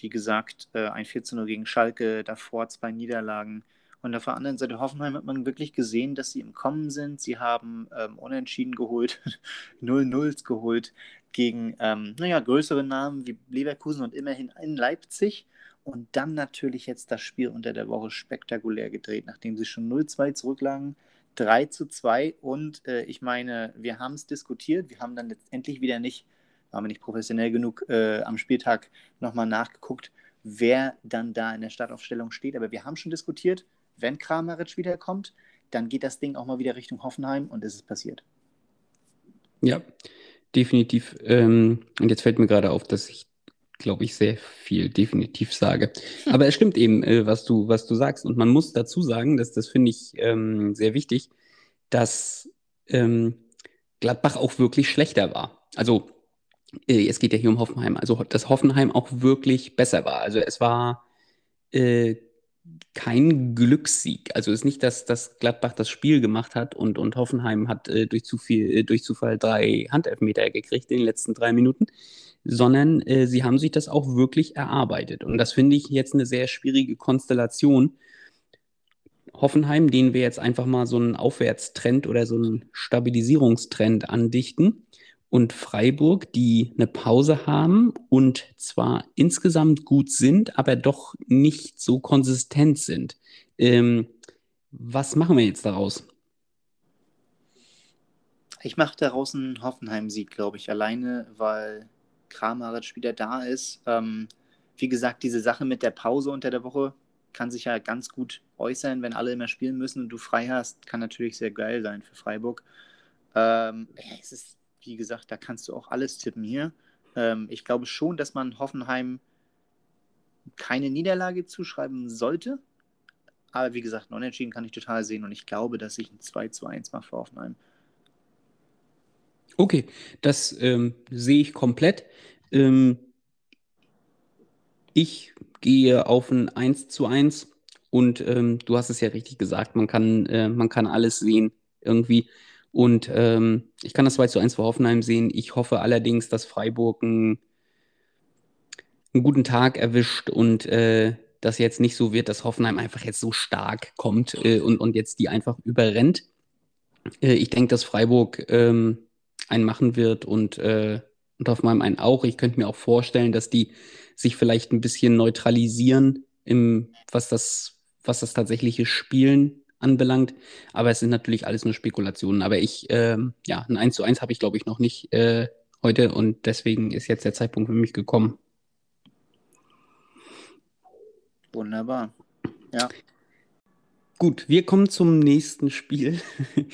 Wie gesagt, äh, ein 4 zu 0 gegen Schalke, davor zwei Niederlagen. Und auf der anderen Seite Hoffenheim hat man wirklich gesehen, dass sie im Kommen sind. Sie haben ähm, Unentschieden geholt, 0-0 geholt gegen, ähm, naja, größere Namen wie Leverkusen und immerhin in Leipzig. Und dann natürlich jetzt das Spiel unter der Woche spektakulär gedreht, nachdem sie schon 0-2 zurücklagen. 3 zu 2 und äh, ich meine, wir haben es diskutiert, wir haben dann letztendlich wieder nicht, waren wir nicht professionell genug, äh, am Spieltag nochmal nachgeguckt, wer dann da in der Startaufstellung steht, aber wir haben schon diskutiert, wenn Kramaric wiederkommt, dann geht das Ding auch mal wieder Richtung Hoffenheim und es ist passiert. Ja, definitiv. Ähm, und jetzt fällt mir gerade auf, dass ich, glaube ich, sehr viel definitiv sage. Aber es stimmt eben, äh, was du, was du sagst. Und man muss dazu sagen, dass das finde ich ähm, sehr wichtig, dass ähm, Gladbach auch wirklich schlechter war. Also äh, es geht ja hier um Hoffenheim. Also dass Hoffenheim auch wirklich besser war. Also es war äh, kein Glückssieg. Also ist nicht, dass, dass Gladbach das Spiel gemacht hat und, und Hoffenheim hat äh, durch, zu viel, äh, durch Zufall drei Handelfmeter gekriegt in den letzten drei Minuten, sondern äh, sie haben sich das auch wirklich erarbeitet. Und das finde ich jetzt eine sehr schwierige Konstellation. Hoffenheim, denen wir jetzt einfach mal so einen Aufwärtstrend oder so einen Stabilisierungstrend andichten und Freiburg, die eine Pause haben und zwar insgesamt gut sind, aber doch nicht so konsistent sind. Ähm, was machen wir jetzt daraus? Ich mache daraus einen Hoffenheim-Sieg, glaube ich, alleine, weil Kramaric wieder da ist. Ähm, wie gesagt, diese Sache mit der Pause unter der Woche kann sich ja ganz gut äußern, wenn alle immer spielen müssen und du frei hast, kann natürlich sehr geil sein für Freiburg. Ähm, es ist wie gesagt, da kannst du auch alles tippen hier. Ähm, ich glaube schon, dass man Hoffenheim keine Niederlage zuschreiben sollte. Aber wie gesagt, unentschieden kann ich total sehen und ich glaube, dass ich ein 2 zu 1 mache für Hoffenheim. Okay, das ähm, sehe ich komplett. Ähm, ich gehe auf ein 1 zu 1 und ähm, du hast es ja richtig gesagt, man kann, äh, man kann alles sehen irgendwie. Und ähm, ich kann das 2 zu 1 für Hoffenheim sehen. Ich hoffe allerdings, dass Freiburg einen, einen guten Tag erwischt und äh, das jetzt nicht so wird, dass Hoffenheim einfach jetzt so stark kommt äh, und, und jetzt die einfach überrennt. Äh, ich denke, dass Freiburg ähm, einen machen wird und, äh, und Hoffenheim einen auch. Ich könnte mir auch vorstellen, dass die sich vielleicht ein bisschen neutralisieren, im, was, das, was das tatsächliche Spielen anbelangt. Aber es sind natürlich alles nur Spekulationen. Aber ich, ähm, ja, ein 1 zu 1 habe ich, glaube ich, noch nicht äh, heute und deswegen ist jetzt der Zeitpunkt für mich gekommen. Wunderbar. Ja. Gut, wir kommen zum nächsten Spiel.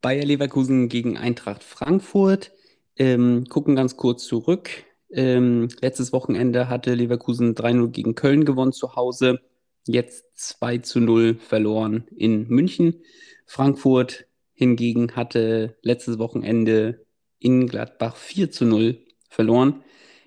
Bayer Leverkusen gegen Eintracht Frankfurt. Ähm, gucken ganz kurz zurück. Ähm, letztes Wochenende hatte Leverkusen 3-0 gegen Köln gewonnen zu Hause jetzt 2 zu 0 verloren in München. Frankfurt hingegen hatte letztes Wochenende in Gladbach 4 zu 0 verloren.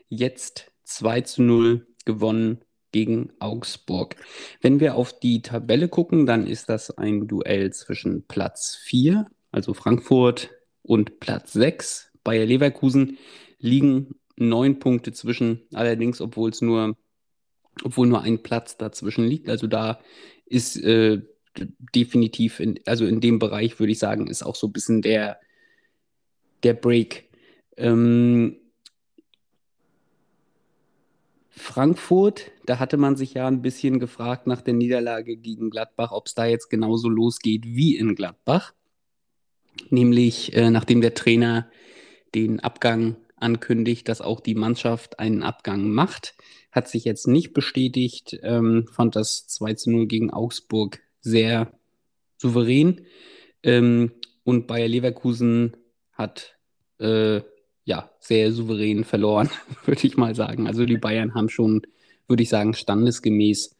Jetzt 2 zu 0 gewonnen gegen Augsburg. Wenn wir auf die Tabelle gucken, dann ist das ein Duell zwischen Platz 4, also Frankfurt, und Platz 6. Bayer Leverkusen liegen neun Punkte zwischen, allerdings, obwohl es nur obwohl nur ein Platz dazwischen liegt. Also da ist äh, definitiv, in, also in dem Bereich würde ich sagen, ist auch so ein bisschen der, der Break. Ähm, Frankfurt, da hatte man sich ja ein bisschen gefragt nach der Niederlage gegen Gladbach, ob es da jetzt genauso losgeht wie in Gladbach. Nämlich äh, nachdem der Trainer den Abgang ankündigt, dass auch die Mannschaft einen Abgang macht. Hat sich jetzt nicht bestätigt, ähm, fand das 2 zu 0 gegen Augsburg sehr souverän. Ähm, und Bayer Leverkusen hat äh, ja sehr souverän verloren, würde ich mal sagen. Also die Bayern haben schon, würde ich sagen, standesgemäß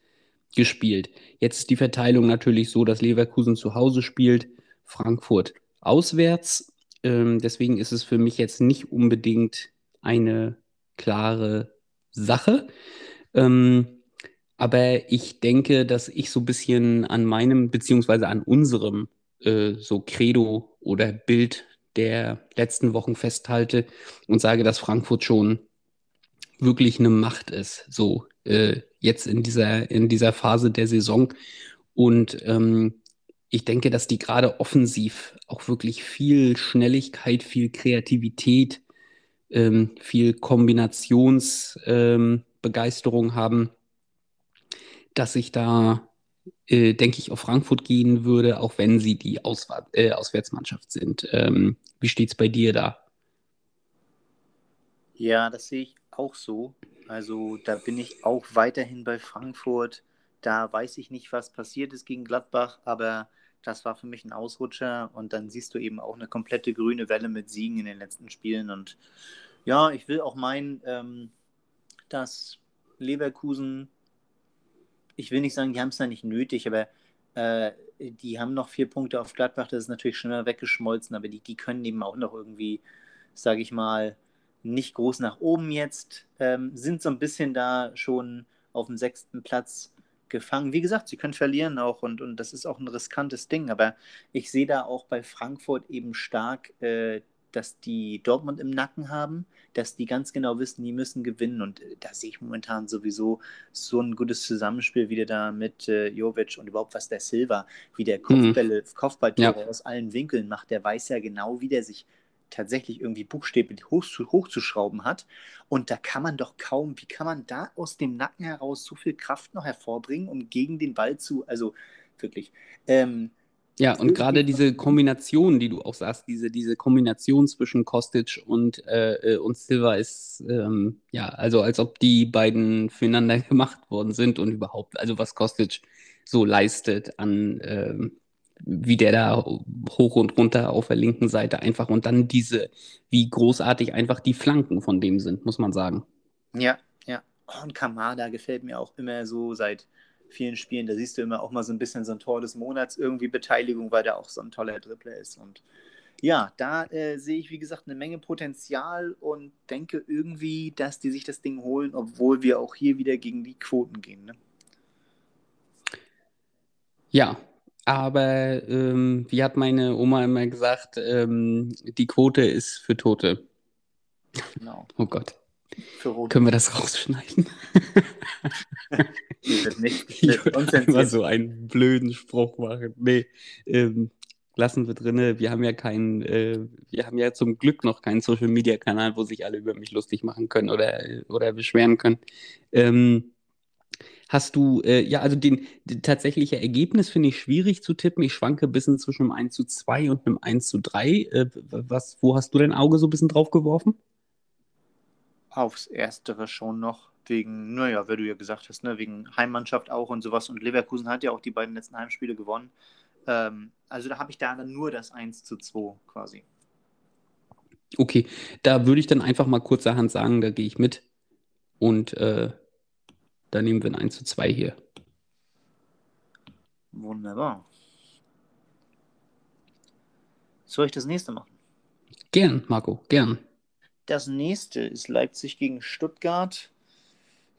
gespielt. Jetzt ist die Verteilung natürlich so, dass Leverkusen zu Hause spielt, Frankfurt auswärts. Ähm, deswegen ist es für mich jetzt nicht unbedingt eine klare Sache. Ähm, aber ich denke, dass ich so ein bisschen an meinem, beziehungsweise an unserem äh, so Credo oder Bild der letzten Wochen festhalte und sage, dass Frankfurt schon wirklich eine Macht ist, so äh, jetzt in dieser, in dieser Phase der Saison. Und ähm, ich denke, dass die gerade offensiv auch wirklich viel Schnelligkeit, viel Kreativität, ähm, viel Kombinationsbegeisterung ähm, haben, dass ich da, äh, denke ich, auf Frankfurt gehen würde, auch wenn sie die Auswahl, äh, Auswärtsmannschaft sind. Ähm, wie steht es bei dir da? Ja, das sehe ich auch so. Also da bin ich auch weiterhin bei Frankfurt. Da weiß ich nicht, was passiert ist gegen Gladbach, aber das war für mich ein Ausrutscher und dann siehst du eben auch eine komplette grüne Welle mit Siegen in den letzten Spielen. Und ja, ich will auch meinen, ähm, dass Leverkusen, ich will nicht sagen, die haben es da nicht nötig, aber äh, die haben noch vier Punkte auf Gladbach, das ist natürlich schneller weggeschmolzen, aber die, die können eben auch noch irgendwie, sage ich mal, nicht groß nach oben jetzt, ähm, sind so ein bisschen da schon auf dem sechsten Platz gefangen. Wie gesagt, sie können verlieren auch und, und das ist auch ein riskantes Ding, aber ich sehe da auch bei Frankfurt eben stark, äh, dass die Dortmund im Nacken haben, dass die ganz genau wissen, die müssen gewinnen und äh, da sehe ich momentan sowieso so ein gutes Zusammenspiel wieder da mit äh, Jovic und überhaupt was der Silva, wie der Kopfbälle, mhm. Kopfballtore ja. aus allen Winkeln macht, der weiß ja genau, wie der sich tatsächlich irgendwie buchstäblich hoch, hochzuschrauben hat. Und da kann man doch kaum, wie kann man da aus dem Nacken heraus so viel Kraft noch hervorbringen, um gegen den Ball zu, also wirklich. Ähm, ja, und gerade diese Kombination, die du auch sagst, diese, diese Kombination zwischen Kostic und, äh, äh, und Silva ist, ähm, ja, also als ob die beiden füreinander gemacht worden sind und überhaupt, also was Kostic so leistet an, ähm, wie der da hoch und runter auf der linken Seite einfach und dann diese, wie großartig einfach die Flanken von dem sind, muss man sagen. Ja, ja. Und Kamada gefällt mir auch immer so seit vielen Spielen. Da siehst du immer auch mal so ein bisschen so ein Tor des Monats irgendwie Beteiligung, weil der auch so ein toller Dribbler ist. Und ja, da äh, sehe ich, wie gesagt, eine Menge Potenzial und denke irgendwie, dass die sich das Ding holen, obwohl wir auch hier wieder gegen die Quoten gehen. Ne? Ja, aber ähm, wie hat meine Oma immer gesagt, ähm, die Quote ist für Tote. Genau. Oh Gott. Können wir das rausschneiden? ich würde nicht. Ich würde immer so einen blöden Spruch machen. Nee, ähm, lassen wir drinne. Wir haben ja keinen, äh, wir haben ja zum Glück noch keinen Social Media Kanal, wo sich alle über mich lustig machen können oder, oder beschweren können. Ähm, Hast du, äh, ja, also den, den tatsächliche Ergebnis finde ich schwierig zu tippen. Ich schwanke ein bisschen zwischen einem 1 zu 2 und einem 1 zu 3. Äh, was, wo hast du dein Auge so ein bisschen drauf geworfen? Aufs Erstere schon noch, wegen, naja, wie du ja gesagt hast, ne, wegen Heimmannschaft auch und sowas. Und Leverkusen hat ja auch die beiden letzten Heimspiele gewonnen. Ähm, also da habe ich da dann nur das 1 zu 2 quasi. Okay, da würde ich dann einfach mal kurzerhand sagen, da gehe ich mit. Und äh, dann nehmen wir ein 1 zu 2 hier. Wunderbar. Soll ich das nächste machen? Gern, Marco, gern. Das nächste ist Leipzig gegen Stuttgart.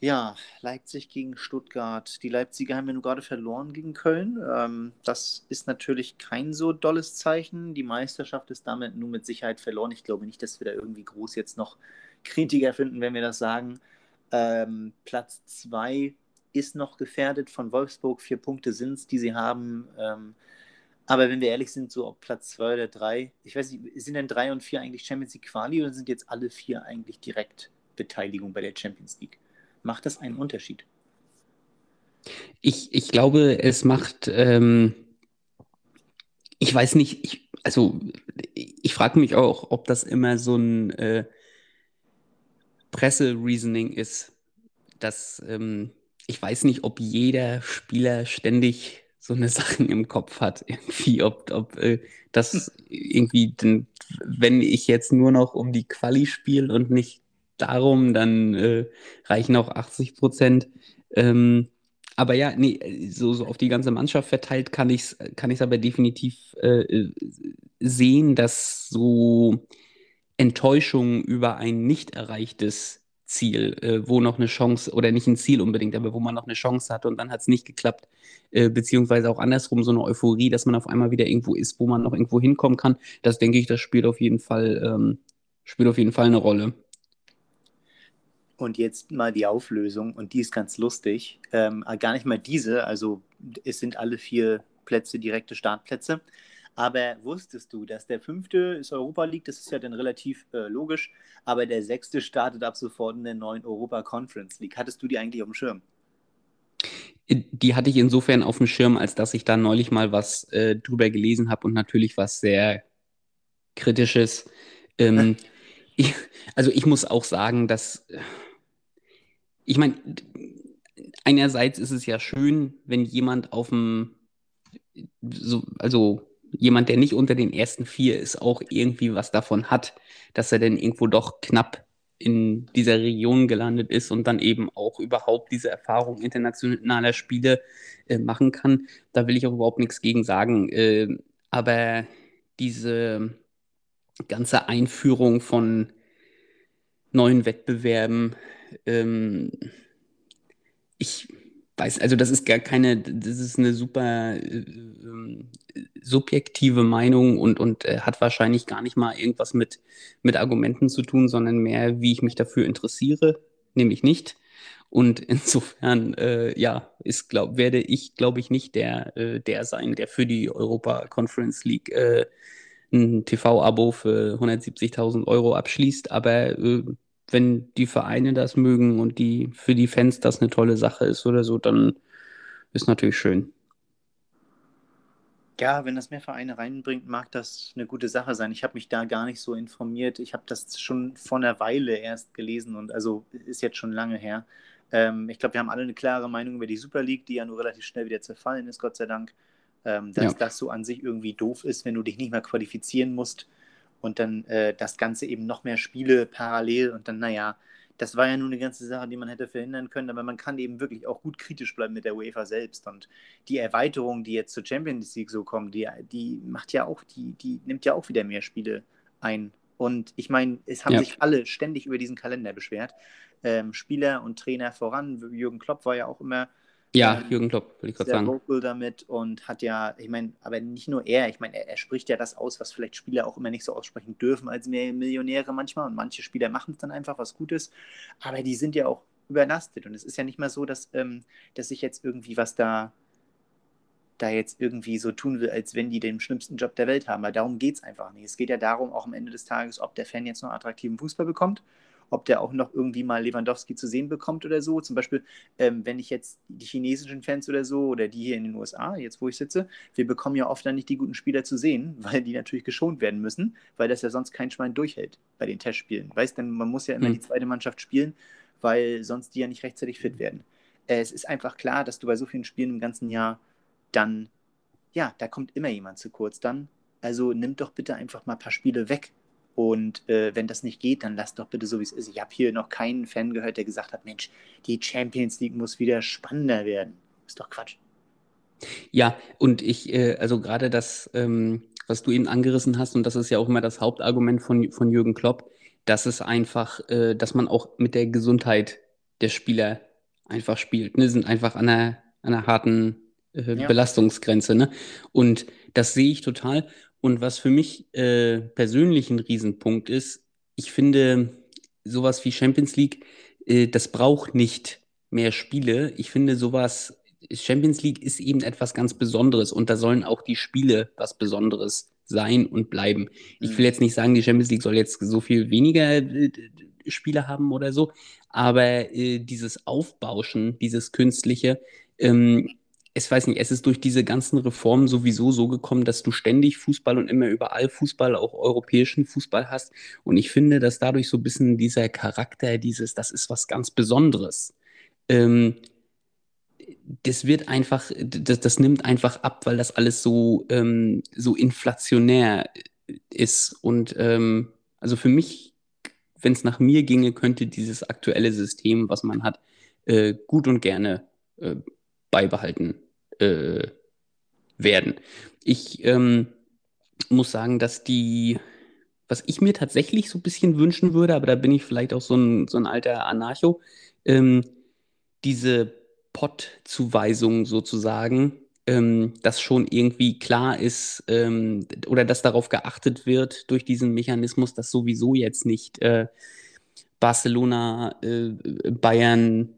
Ja, Leipzig gegen Stuttgart. Die Leipziger haben ja nur gerade verloren gegen Köln. Ähm, das ist natürlich kein so dolles Zeichen. Die Meisterschaft ist damit nur mit Sicherheit verloren. Ich glaube nicht, dass wir da irgendwie groß jetzt noch Kritiker finden, wenn wir das sagen. Ähm, Platz 2 ist noch gefährdet von Wolfsburg. Vier Punkte sind es, die sie haben. Ähm, aber wenn wir ehrlich sind, so auf Platz 2 oder 3, ich weiß nicht, sind denn 3 und 4 eigentlich Champions League Quali oder sind jetzt alle vier eigentlich direkt Beteiligung bei der Champions League? Macht das einen Unterschied? Ich, ich glaube, es macht, ähm, ich weiß nicht, ich, also ich frage mich auch, ob das immer so ein äh, Presse-Reasoning ist, dass ähm, ich weiß nicht, ob jeder Spieler ständig so eine Sachen im Kopf hat, irgendwie, ob, ob äh, das irgendwie, denn, wenn ich jetzt nur noch um die Quali spiele und nicht darum, dann äh, reichen auch 80 Prozent. Ähm, aber ja, nee, so, so auf die ganze Mannschaft verteilt kann ich es kann aber definitiv äh, sehen, dass so Enttäuschung über ein nicht erreichtes Ziel, äh, wo noch eine Chance, oder nicht ein Ziel unbedingt, aber wo man noch eine Chance hatte und dann hat es nicht geklappt, äh, beziehungsweise auch andersrum so eine Euphorie, dass man auf einmal wieder irgendwo ist, wo man noch irgendwo hinkommen kann. Das denke ich, das spielt auf jeden Fall, ähm, spielt auf jeden Fall eine Rolle. Und jetzt mal die Auflösung, und die ist ganz lustig. Ähm, gar nicht mal diese, also es sind alle vier Plätze direkte Startplätze. Aber wusstest du, dass der fünfte ist Europa League, das ist ja dann relativ äh, logisch, aber der sechste startet ab sofort in der neuen Europa Conference League. Hattest du die eigentlich auf dem Schirm? Die hatte ich insofern auf dem Schirm, als dass ich da neulich mal was äh, drüber gelesen habe und natürlich was sehr Kritisches. Ähm, ich, also ich muss auch sagen, dass ich meine, einerseits ist es ja schön, wenn jemand auf dem so, also jemand, der nicht unter den ersten vier ist, auch irgendwie was davon hat, dass er denn irgendwo doch knapp in dieser Region gelandet ist und dann eben auch überhaupt diese Erfahrung internationaler Spiele äh, machen kann. Da will ich auch überhaupt nichts gegen sagen. Äh, aber diese ganze Einführung von neuen Wettbewerben, ähm, ich, weiß, also das ist gar keine, das ist eine super äh, äh, subjektive Meinung und, und äh, hat wahrscheinlich gar nicht mal irgendwas mit, mit Argumenten zu tun, sondern mehr, wie ich mich dafür interessiere, nämlich nicht. Und insofern, äh, ja, ist, glaub, werde ich, glaube ich, nicht der, äh, der sein, der für die Europa Conference League äh, ein TV-Abo für 170.000 Euro abschließt. Aber äh, wenn die Vereine das mögen und die für die Fans das eine tolle Sache ist oder so, dann ist natürlich schön. Ja, wenn das mehr Vereine reinbringt, mag das eine gute Sache sein. Ich habe mich da gar nicht so informiert. Ich habe das schon vor einer Weile erst gelesen und also ist jetzt schon lange her. Ähm, ich glaube, wir haben alle eine klare Meinung über die Super League, die ja nur relativ schnell wieder zerfallen ist, Gott sei Dank. Ähm, dass ja. das so an sich irgendwie doof ist, wenn du dich nicht mehr qualifizieren musst und dann äh, das Ganze eben noch mehr Spiele parallel und dann, naja, das war ja nur eine ganze Sache, die man hätte verhindern können, aber man kann eben wirklich auch gut kritisch bleiben mit der UEFA selbst. Und die Erweiterung, die jetzt zur Champions League so kommt, die, die macht ja auch, die, die nimmt ja auch wieder mehr Spiele ein. Und ich meine, es haben ja. sich alle ständig über diesen Kalender beschwert. Ähm, Spieler und Trainer voran. Jürgen Klopp war ja auch immer ja, Jürgen Klopp, würde ich gerade sagen. vocal damit und hat ja, ich meine, aber nicht nur er, ich meine, er, er, spricht ja das aus, was vielleicht Spieler auch immer nicht so aussprechen dürfen als Millionäre manchmal und manche Spieler machen es dann einfach was Gutes, aber die sind ja auch überlastet und es ist ja nicht mal so, dass, ähm, dass ich jetzt irgendwie was da da jetzt irgendwie so tun will, als wenn die den schlimmsten Job der Welt haben. Weil darum geht es einfach nicht. Es geht ja darum, auch am Ende des Tages, ob der Fan jetzt noch attraktiven Fußball bekommt ob der auch noch irgendwie mal Lewandowski zu sehen bekommt oder so. Zum Beispiel, ähm, wenn ich jetzt die chinesischen Fans oder so oder die hier in den USA, jetzt wo ich sitze, wir bekommen ja oft dann nicht die guten Spieler zu sehen, weil die natürlich geschont werden müssen, weil das ja sonst kein Schwein durchhält bei den Testspielen. Weißt du, man muss ja immer mhm. die zweite Mannschaft spielen, weil sonst die ja nicht rechtzeitig fit werden. Äh, es ist einfach klar, dass du bei so vielen Spielen im ganzen Jahr dann, ja, da kommt immer jemand zu kurz dann. Also nimm doch bitte einfach mal ein paar Spiele weg und äh, wenn das nicht geht, dann lass doch bitte so, wie es ist. Ich habe hier noch keinen Fan gehört, der gesagt hat, Mensch, die Champions League muss wieder spannender werden. Ist doch Quatsch. Ja, und ich, äh, also gerade das, ähm, was du eben angerissen hast, und das ist ja auch immer das Hauptargument von, von Jürgen Klopp, dass es einfach, äh, dass man auch mit der Gesundheit der Spieler einfach spielt. Ne? Sind einfach an einer, an einer harten äh, ja. Belastungsgrenze. Ne? Und das sehe ich total. Und was für mich äh, persönlich ein Riesenpunkt ist, ich finde, sowas wie Champions League, äh, das braucht nicht mehr Spiele. Ich finde, sowas, Champions League ist eben etwas ganz Besonderes und da sollen auch die Spiele was Besonderes sein und bleiben. Ich will mhm. jetzt nicht sagen, die Champions League soll jetzt so viel weniger äh, Spiele haben oder so, aber äh, dieses Aufbauschen, dieses Künstliche, ähm, ich weiß nicht, es ist durch diese ganzen Reformen sowieso so gekommen, dass du ständig Fußball und immer überall Fußball, auch europäischen Fußball hast. Und ich finde, dass dadurch so ein bisschen dieser Charakter, dieses, das ist was ganz Besonderes. Ähm, das wird einfach, das, das nimmt einfach ab, weil das alles so, ähm, so inflationär ist. Und ähm, also für mich, wenn es nach mir ginge, könnte dieses aktuelle System, was man hat, äh, gut und gerne äh, beibehalten äh, werden. Ich ähm, muss sagen, dass die, was ich mir tatsächlich so ein bisschen wünschen würde, aber da bin ich vielleicht auch so ein, so ein alter Anarcho, ähm, diese Pottzuweisung sozusagen, ähm, dass schon irgendwie klar ist ähm, oder dass darauf geachtet wird durch diesen Mechanismus, dass sowieso jetzt nicht äh, Barcelona, äh, Bayern,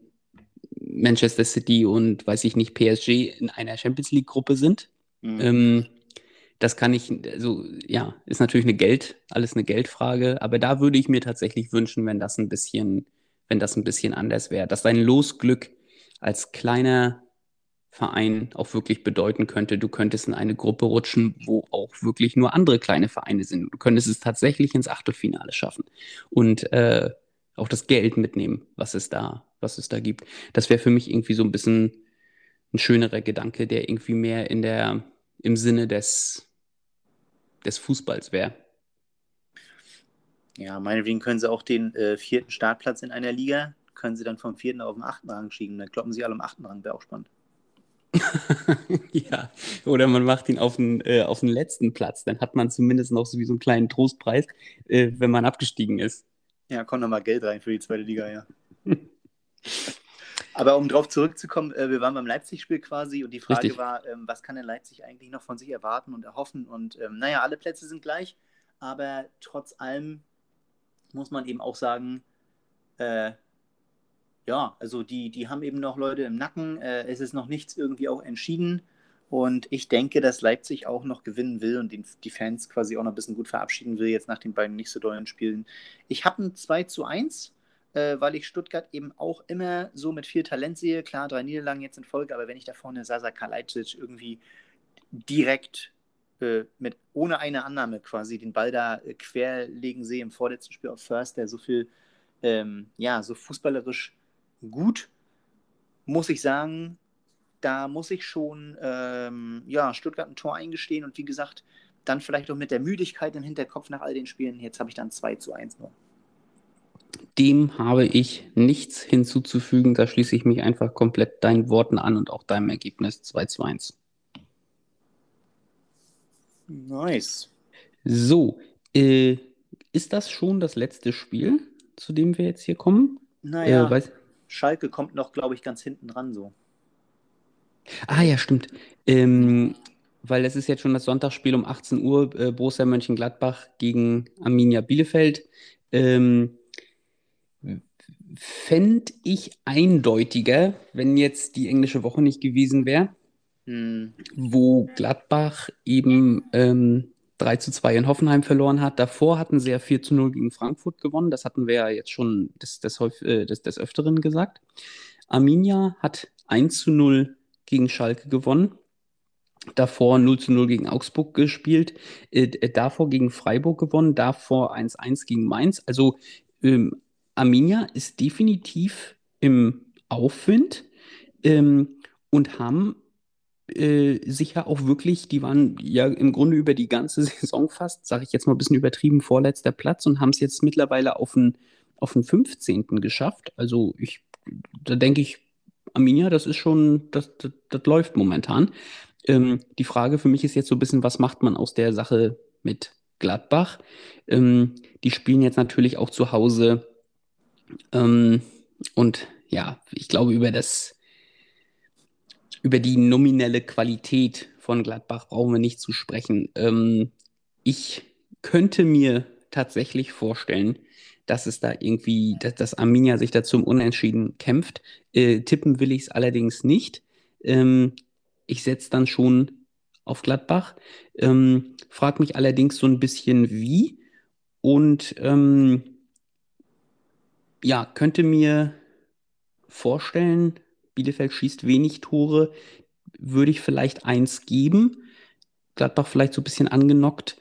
Manchester City und weiß ich nicht, PSG in einer Champions League-Gruppe sind. Mhm. Ähm, das kann ich, also ja, ist natürlich eine Geld, alles eine Geldfrage, aber da würde ich mir tatsächlich wünschen, wenn das ein bisschen, wenn das ein bisschen anders wäre, dass dein Losglück als kleiner Verein auch wirklich bedeuten könnte, du könntest in eine Gruppe rutschen, wo auch wirklich nur andere kleine Vereine sind. Du könntest es tatsächlich ins Achtelfinale schaffen. Und äh, auch das Geld mitnehmen, was es da, was es da gibt. Das wäre für mich irgendwie so ein bisschen ein schönerer Gedanke, der irgendwie mehr in der, im Sinne des, des Fußballs wäre. Ja, meinetwegen können sie auch den äh, vierten Startplatz in einer Liga, können sie dann vom vierten auf den achten Rang schieben. Dann kloppen sie alle am achten Rang, wäre auch spannend. ja, oder man macht ihn auf den, äh, auf den letzten Platz. Dann hat man zumindest noch so wie so einen kleinen Trostpreis, äh, wenn man abgestiegen ist. Ja, kommt nochmal Geld rein für die zweite Liga, ja. Aber um darauf zurückzukommen, äh, wir waren beim Leipzig-Spiel quasi und die Frage Richtig. war, ähm, was kann denn Leipzig eigentlich noch von sich erwarten und erhoffen? Und ähm, naja, alle Plätze sind gleich, aber trotz allem muss man eben auch sagen, äh, ja, also die, die haben eben noch Leute im Nacken. Äh, es ist noch nichts irgendwie auch entschieden. Und ich denke, dass Leipzig auch noch gewinnen will und die Fans quasi auch noch ein bisschen gut verabschieden will, jetzt nach den beiden nicht so dollen Spielen. Ich habe ein 2 zu 1, äh, weil ich Stuttgart eben auch immer so mit viel Talent sehe. Klar, drei Niederlagen jetzt in Folge, aber wenn ich da vorne Sasa Kalajdzic irgendwie direkt äh, mit ohne eine Annahme quasi den Ball da äh, querlegen sehe im vorletzten Spiel auf First, der so viel, ähm, ja, so fußballerisch gut, muss ich sagen, da muss ich schon ähm, ja, Stuttgart ein Tor eingestehen und wie gesagt, dann vielleicht auch mit der Müdigkeit im Hinterkopf nach all den Spielen. Jetzt habe ich dann 2 zu 1 nur. Dem habe ich nichts hinzuzufügen. Da schließe ich mich einfach komplett deinen Worten an und auch deinem Ergebnis 2 zu 1. Nice. So, äh, ist das schon das letzte Spiel, zu dem wir jetzt hier kommen? Naja, Äh, Schalke kommt noch, glaube ich, ganz hinten dran so. Ah ja, stimmt. Ähm, weil es ist jetzt schon das Sonntagsspiel um 18 Uhr, äh, Borussia Mönchengladbach gegen Arminia Bielefeld. Ähm, Fände ich eindeutiger, wenn jetzt die englische Woche nicht gewesen wäre, Hm, wo Gladbach eben ähm, 3 zu 2 in Hoffenheim verloren hat. Davor hatten sie ja 4 zu 0 gegen Frankfurt gewonnen. Das hatten wir ja jetzt schon des, des, äh, des, des Öfteren gesagt. Arminia hat 1 zu 0 gegen Schalke gewonnen. Davor 0 zu 0 gegen Augsburg gespielt, äh, äh, davor gegen Freiburg gewonnen, davor 1-1 gegen Mainz. Also ähm, Arminia ist definitiv im Aufwind ähm, und haben äh, sich ja auch wirklich, die waren ja im Grunde über die ganze Saison fast, sage ich jetzt mal ein bisschen übertrieben, vorletzter Platz und haben es jetzt mittlerweile auf den, auf den 15. geschafft. Also ich, da denke ich, Arminia, das ist schon, das, das, das läuft momentan. Ähm, die Frage für mich ist jetzt so ein bisschen, was macht man aus der Sache mit Gladbach? Ähm, die spielen jetzt natürlich auch zu Hause. Ähm, und ja, ich glaube, über das, über die nominelle Qualität von Gladbach brauchen wir nicht zu sprechen. Ähm, ich könnte mir tatsächlich vorstellen, dass es da irgendwie, dass, dass Arminia sich da zum Unentschieden kämpft. Äh, tippen will ich es allerdings nicht. Ähm, ich setze dann schon auf Gladbach. Ähm, frag mich allerdings so ein bisschen wie. Und ähm, ja, könnte mir vorstellen, Bielefeld schießt wenig Tore, würde ich vielleicht eins geben. Gladbach vielleicht so ein bisschen angenockt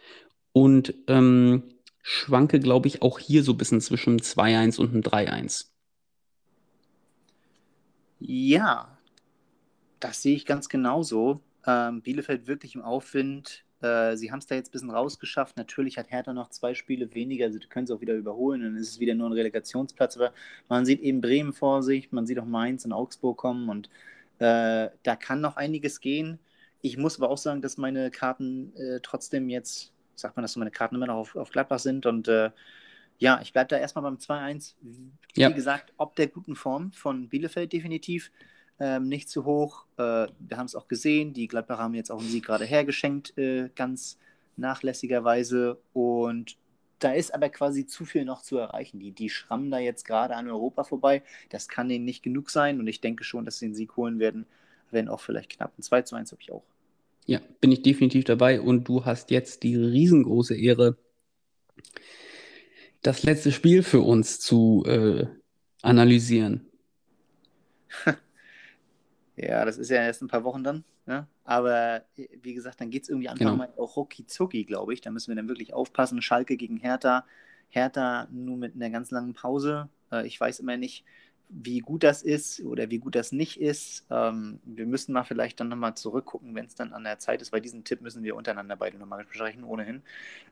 und ähm, schwanke, glaube ich, auch hier so ein bisschen zwischen einem 2-1 und einem 3-1. Ja, das sehe ich ganz genauso. Ähm, Bielefeld wirklich im Aufwind. Äh, sie haben es da jetzt ein bisschen rausgeschafft. Natürlich hat Hertha noch zwei Spiele weniger, also können sie auch wieder überholen. Dann ist es wieder nur ein Relegationsplatz. Aber man sieht eben Bremen vor sich, man sieht auch Mainz und Augsburg kommen und äh, da kann noch einiges gehen. Ich muss aber auch sagen, dass meine Karten äh, trotzdem jetzt, sagt man, dass meine Karten immer noch auf, auf Gladbach sind und äh, ja, ich bleibe da erstmal beim 2-1. Wie Ja. gesagt, ob der guten Form von Bielefeld definitiv. Ähm, nicht zu hoch. Äh, wir haben es auch gesehen. Die Gladbacher haben jetzt auch einen Sieg gerade hergeschenkt, äh, ganz nachlässigerweise. Und da ist aber quasi zu viel noch zu erreichen. Die, die schrammen da jetzt gerade an Europa vorbei. Das kann denen nicht genug sein. Und ich denke schon, dass sie den Sieg holen werden. Wenn auch vielleicht knapp. Ein 2 zu 1 habe ich auch. Ja, bin ich definitiv dabei und du hast jetzt die riesengroße Ehre, das letzte Spiel für uns zu äh, analysieren. Ja, das ist ja erst ein paar Wochen dann. Ne? Aber wie gesagt, dann geht es irgendwie Anfang Genau. Mai auch rucki glaube ich. Da müssen wir dann wirklich aufpassen. Schalke gegen Hertha. Hertha nur mit einer ganz langen Pause. Äh, ich weiß immer nicht, wie gut das ist oder wie gut das nicht ist. Ähm, wir müssen mal vielleicht dann nochmal zurückgucken, wenn es dann an der Zeit ist, weil diesen Tipp müssen wir untereinander beide nochmal besprechen, ohnehin.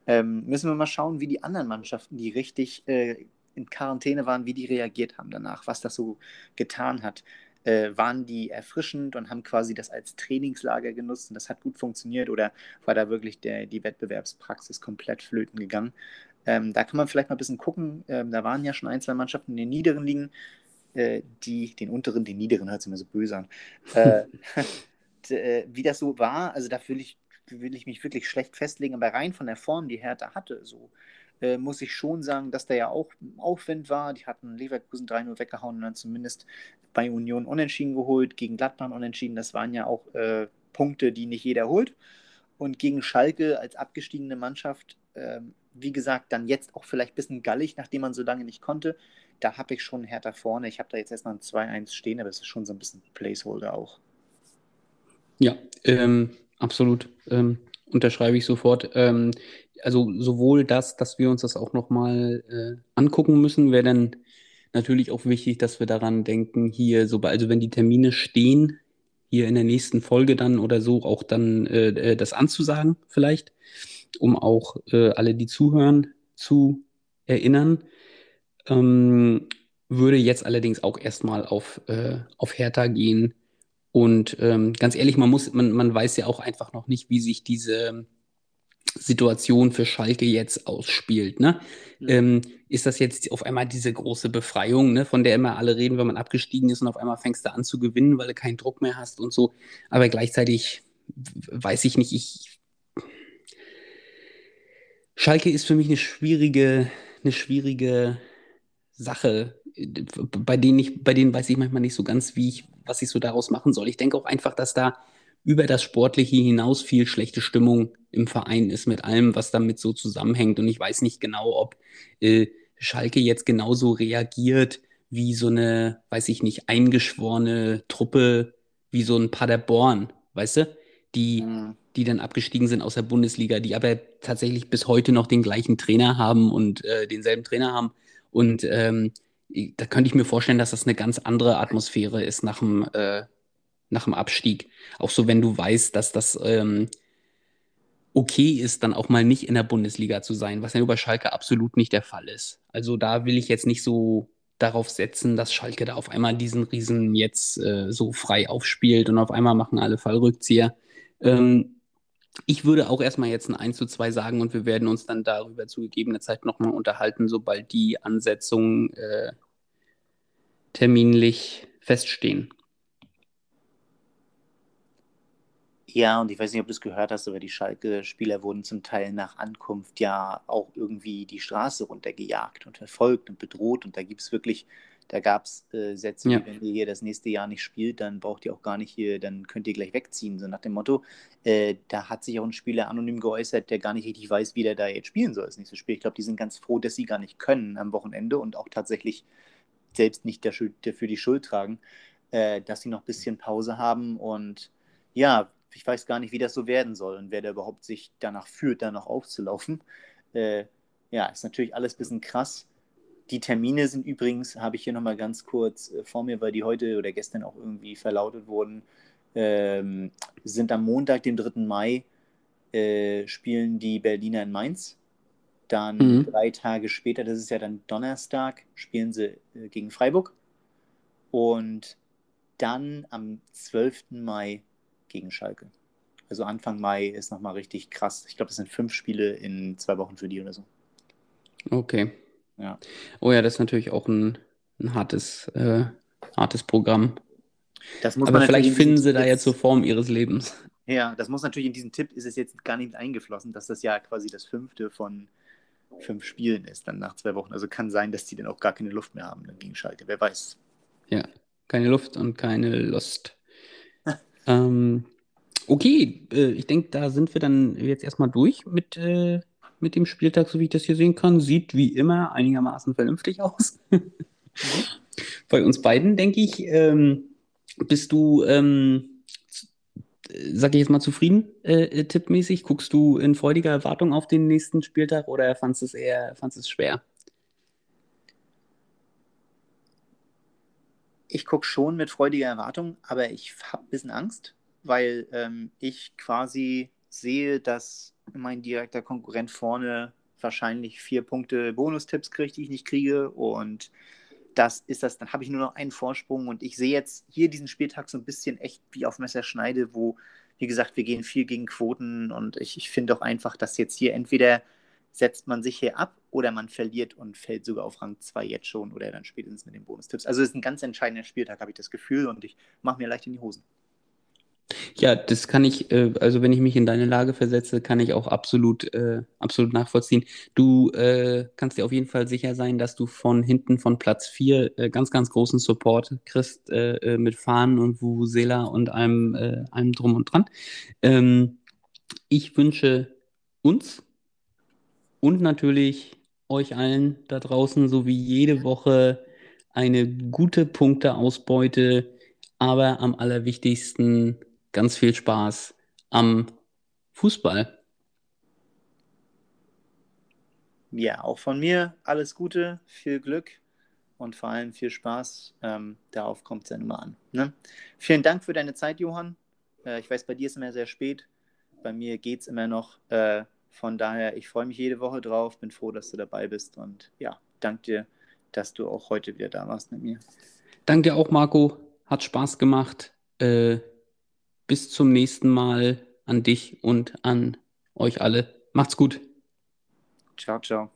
Ähm, müssen wir mal schauen, wie die anderen Mannschaften, die richtig äh, in Quarantäne waren, wie die reagiert haben danach, was das so getan hat äh, waren die erfrischend und haben quasi das als Trainingslager genutzt und das hat gut funktioniert oder war da wirklich der, die Wettbewerbspraxis komplett flöten gegangen? Ähm, da kann man vielleicht mal ein bisschen gucken. Ähm, da waren ja schon ein, zwei Mannschaften in den niederen Ligen. Äh, die, den unteren, den niederen, hört sich immer so böse an. Äh, äh, wie das so war, also da will ich, will ich mich wirklich schlecht festlegen, aber rein von der Form, die Hertha hatte, so äh, muss ich schon sagen, dass da ja auch Aufwind war. Die hatten Leverkusen 3-0 weggehauen und dann zumindest bei Union unentschieden geholt, gegen Gladbach unentschieden. Das waren ja auch äh, Punkte, die nicht jeder holt. Und gegen Schalke als abgestiegene Mannschaft, äh, wie gesagt, dann jetzt auch vielleicht ein bisschen gallig, nachdem man so lange nicht konnte. Da habe ich schon härter vorne. Ich habe da jetzt erstmal ein 2-1 stehen, aber es ist schon so ein bisschen Placeholder auch. Ja, ähm, absolut. Ähm, unterschreibe ich sofort. Ähm, also sowohl das, dass wir uns das auch nochmal äh, angucken müssen, wäre dann natürlich auch wichtig, dass wir daran denken, hier, so, also wenn die Termine stehen, hier in der nächsten Folge dann oder so auch dann äh, äh, das anzusagen vielleicht, um auch äh, alle, die zuhören, zu erinnern. Ähm, würde jetzt allerdings auch erstmal auf, äh, auf Hertha gehen. Und ähm, ganz ehrlich, man muss, man, man weiß ja auch einfach noch nicht, wie sich diese Situation für Schalke jetzt ausspielt. Ne? Mhm. Ähm, ist das jetzt auf einmal diese große Befreiung, ne, von der immer alle reden, wenn man abgestiegen ist und auf einmal fängst du an zu gewinnen, weil du keinen Druck mehr hast und so. Aber gleichzeitig weiß ich nicht, ich. Schalke ist für mich eine schwierige, eine schwierige Sache, bei denen ich, bei denen weiß ich manchmal nicht so ganz, wie ich, was ich so daraus machen soll. Ich denke auch einfach, dass da über das Sportliche hinaus viel schlechte Stimmung im Verein ist mit allem, was damit so zusammenhängt. Und ich weiß nicht genau, ob äh, Schalke jetzt genauso reagiert wie so eine, weiß ich nicht, eingeschworene Truppe, wie so ein Paderborn, weißt du? Die, mhm. Die dann abgestiegen sind aus der Bundesliga, die aber tatsächlich bis heute noch den gleichen Trainer haben und äh, denselben Trainer haben. Und ähm, da könnte ich mir vorstellen, dass das eine ganz andere Atmosphäre ist nach dem, äh, nach dem Abstieg. Auch so, wenn du weißt, dass das ähm, okay ist, dann auch mal nicht in der Bundesliga zu sein, was ja über Schalke absolut nicht der Fall ist. Also da will ich jetzt nicht so darauf setzen, dass Schalke da auf einmal diesen Riesen jetzt äh, so frei aufspielt und auf einmal machen alle Fallrückzieher. Ähm, ich würde auch erstmal jetzt ein 1 zu 2 sagen und wir werden uns dann darüber zu gegebener Zeit nochmal unterhalten, sobald die Ansetzungen äh, terminlich feststehen. Ja, und ich weiß nicht, ob du es gehört hast, aber die Schalke-Spieler wurden zum Teil nach Ankunft ja auch irgendwie die Straße runtergejagt und verfolgt und bedroht. Und da gibt es wirklich, da gab es äh, Sätze, ja. wie wenn ihr hier das nächste Jahr nicht spielt, dann braucht ihr auch gar nicht hier, dann könnt ihr gleich wegziehen. So nach dem Motto, äh, da hat sich auch ein Spieler anonym geäußert, der gar nicht richtig weiß, wie der da jetzt spielen soll, das nächste Spiel. Ich glaube, die sind ganz froh, dass sie gar nicht können am Wochenende und auch tatsächlich selbst nicht dafür, die Schuld tragen, äh, dass sie noch ein bisschen Pause haben und ja, ich weiß gar nicht, wie das so werden soll und wer da überhaupt sich danach führt, da noch aufzulaufen. Äh, ja, ist natürlich alles ein bisschen krass. Die Termine sind übrigens, habe ich hier nochmal ganz kurz äh, vor mir, weil die heute oder gestern auch irgendwie verlautet wurden, ähm, sind am Montag, dem 3. Mai, äh, spielen die Berliner in Mainz. Dann mhm. drei Tage später, das ist ja dann Donnerstag, spielen sie äh, gegen Freiburg. Und dann am 12. Mai gegen Schalke. Also Anfang Mai ist nochmal richtig krass. Ich glaube, das sind fünf Spiele in zwei Wochen für die oder so. Okay. Ja. Oh ja, das ist natürlich auch ein, ein hartes, äh, hartes Programm. Aber vielleicht finden sie da jetzt so Form ihres Lebens. Ja, das muss natürlich in diesen Tipp, ist es jetzt gar nicht eingeflossen, dass das ja quasi das fünfte von fünf Spielen ist, dann nach zwei Wochen. Also kann sein, dass die dann auch gar keine Luft mehr haben gegen Schalke. Wer weiß. Ja, keine Luft und keine Lust. Ähm, okay, äh, ich denke, da sind wir dann jetzt erstmal durch mit, äh, mit dem Spieltag, so wie ich das hier sehen kann. Sieht wie immer einigermaßen vernünftig aus. Bei uns beiden, denke ich. Ähm, bist du, ähm, sag ich jetzt mal, zufrieden, äh, tippmäßig? Guckst du in freudiger Erwartung auf den nächsten Spieltag oder fandest es eher fandst es schwer? ich gucke schon mit freudiger Erwartung, aber ich habe ein bisschen Angst, weil ähm, ich quasi sehe, dass mein direkter Konkurrent vorne wahrscheinlich vier Punkte Bonustipps kriegt, die ich nicht kriege. Und das ist das, dann habe ich nur noch einen Vorsprung und ich sehe jetzt hier diesen Spieltag so ein bisschen echt wie auf Messerschneide, wo, wie gesagt, wir gehen viel gegen Quoten und ich, ich finde auch einfach, dass jetzt hier entweder setzt man sich hier ab oder man verliert und fällt sogar auf Rang 2 jetzt schon oder dann spätestens mit den Bonustipps. Also es ist ein ganz entscheidender Spieltag, habe ich das Gefühl und ich mache mir leicht in die Hosen. Ja, das kann ich, äh, also wenn ich mich in deine Lage versetze, kann ich auch absolut, äh, absolut nachvollziehen. Du äh, kannst dir auf jeden Fall sicher sein, dass du von hinten von Platz 4 äh, ganz, ganz großen Support kriegst äh, äh, mit Fahnen und Vuvuzela und einem, einem drum und dran. Ähm, ich wünsche uns und natürlich euch allen da draußen, so wie jede Woche, eine gute Punkteausbeute, aber am allerwichtigsten ganz viel Spaß am Fußball. Ja, auch von mir alles Gute, viel Glück und vor allem viel Spaß. Ähm, darauf kommt es ja nun mal an. Ne? Vielen Dank für deine Zeit, Johann. Äh, ich weiß, bei dir ist immer sehr spät. Bei mir geht es immer noch. Äh, von daher, ich freue mich jede Woche drauf, bin froh, dass du dabei bist und ja, danke dir, dass du auch heute wieder da warst mit mir. Danke dir auch, Marco. Hat Spaß gemacht. Äh, bis zum nächsten Mal an dich und an euch alle. Macht's gut. Ciao, ciao.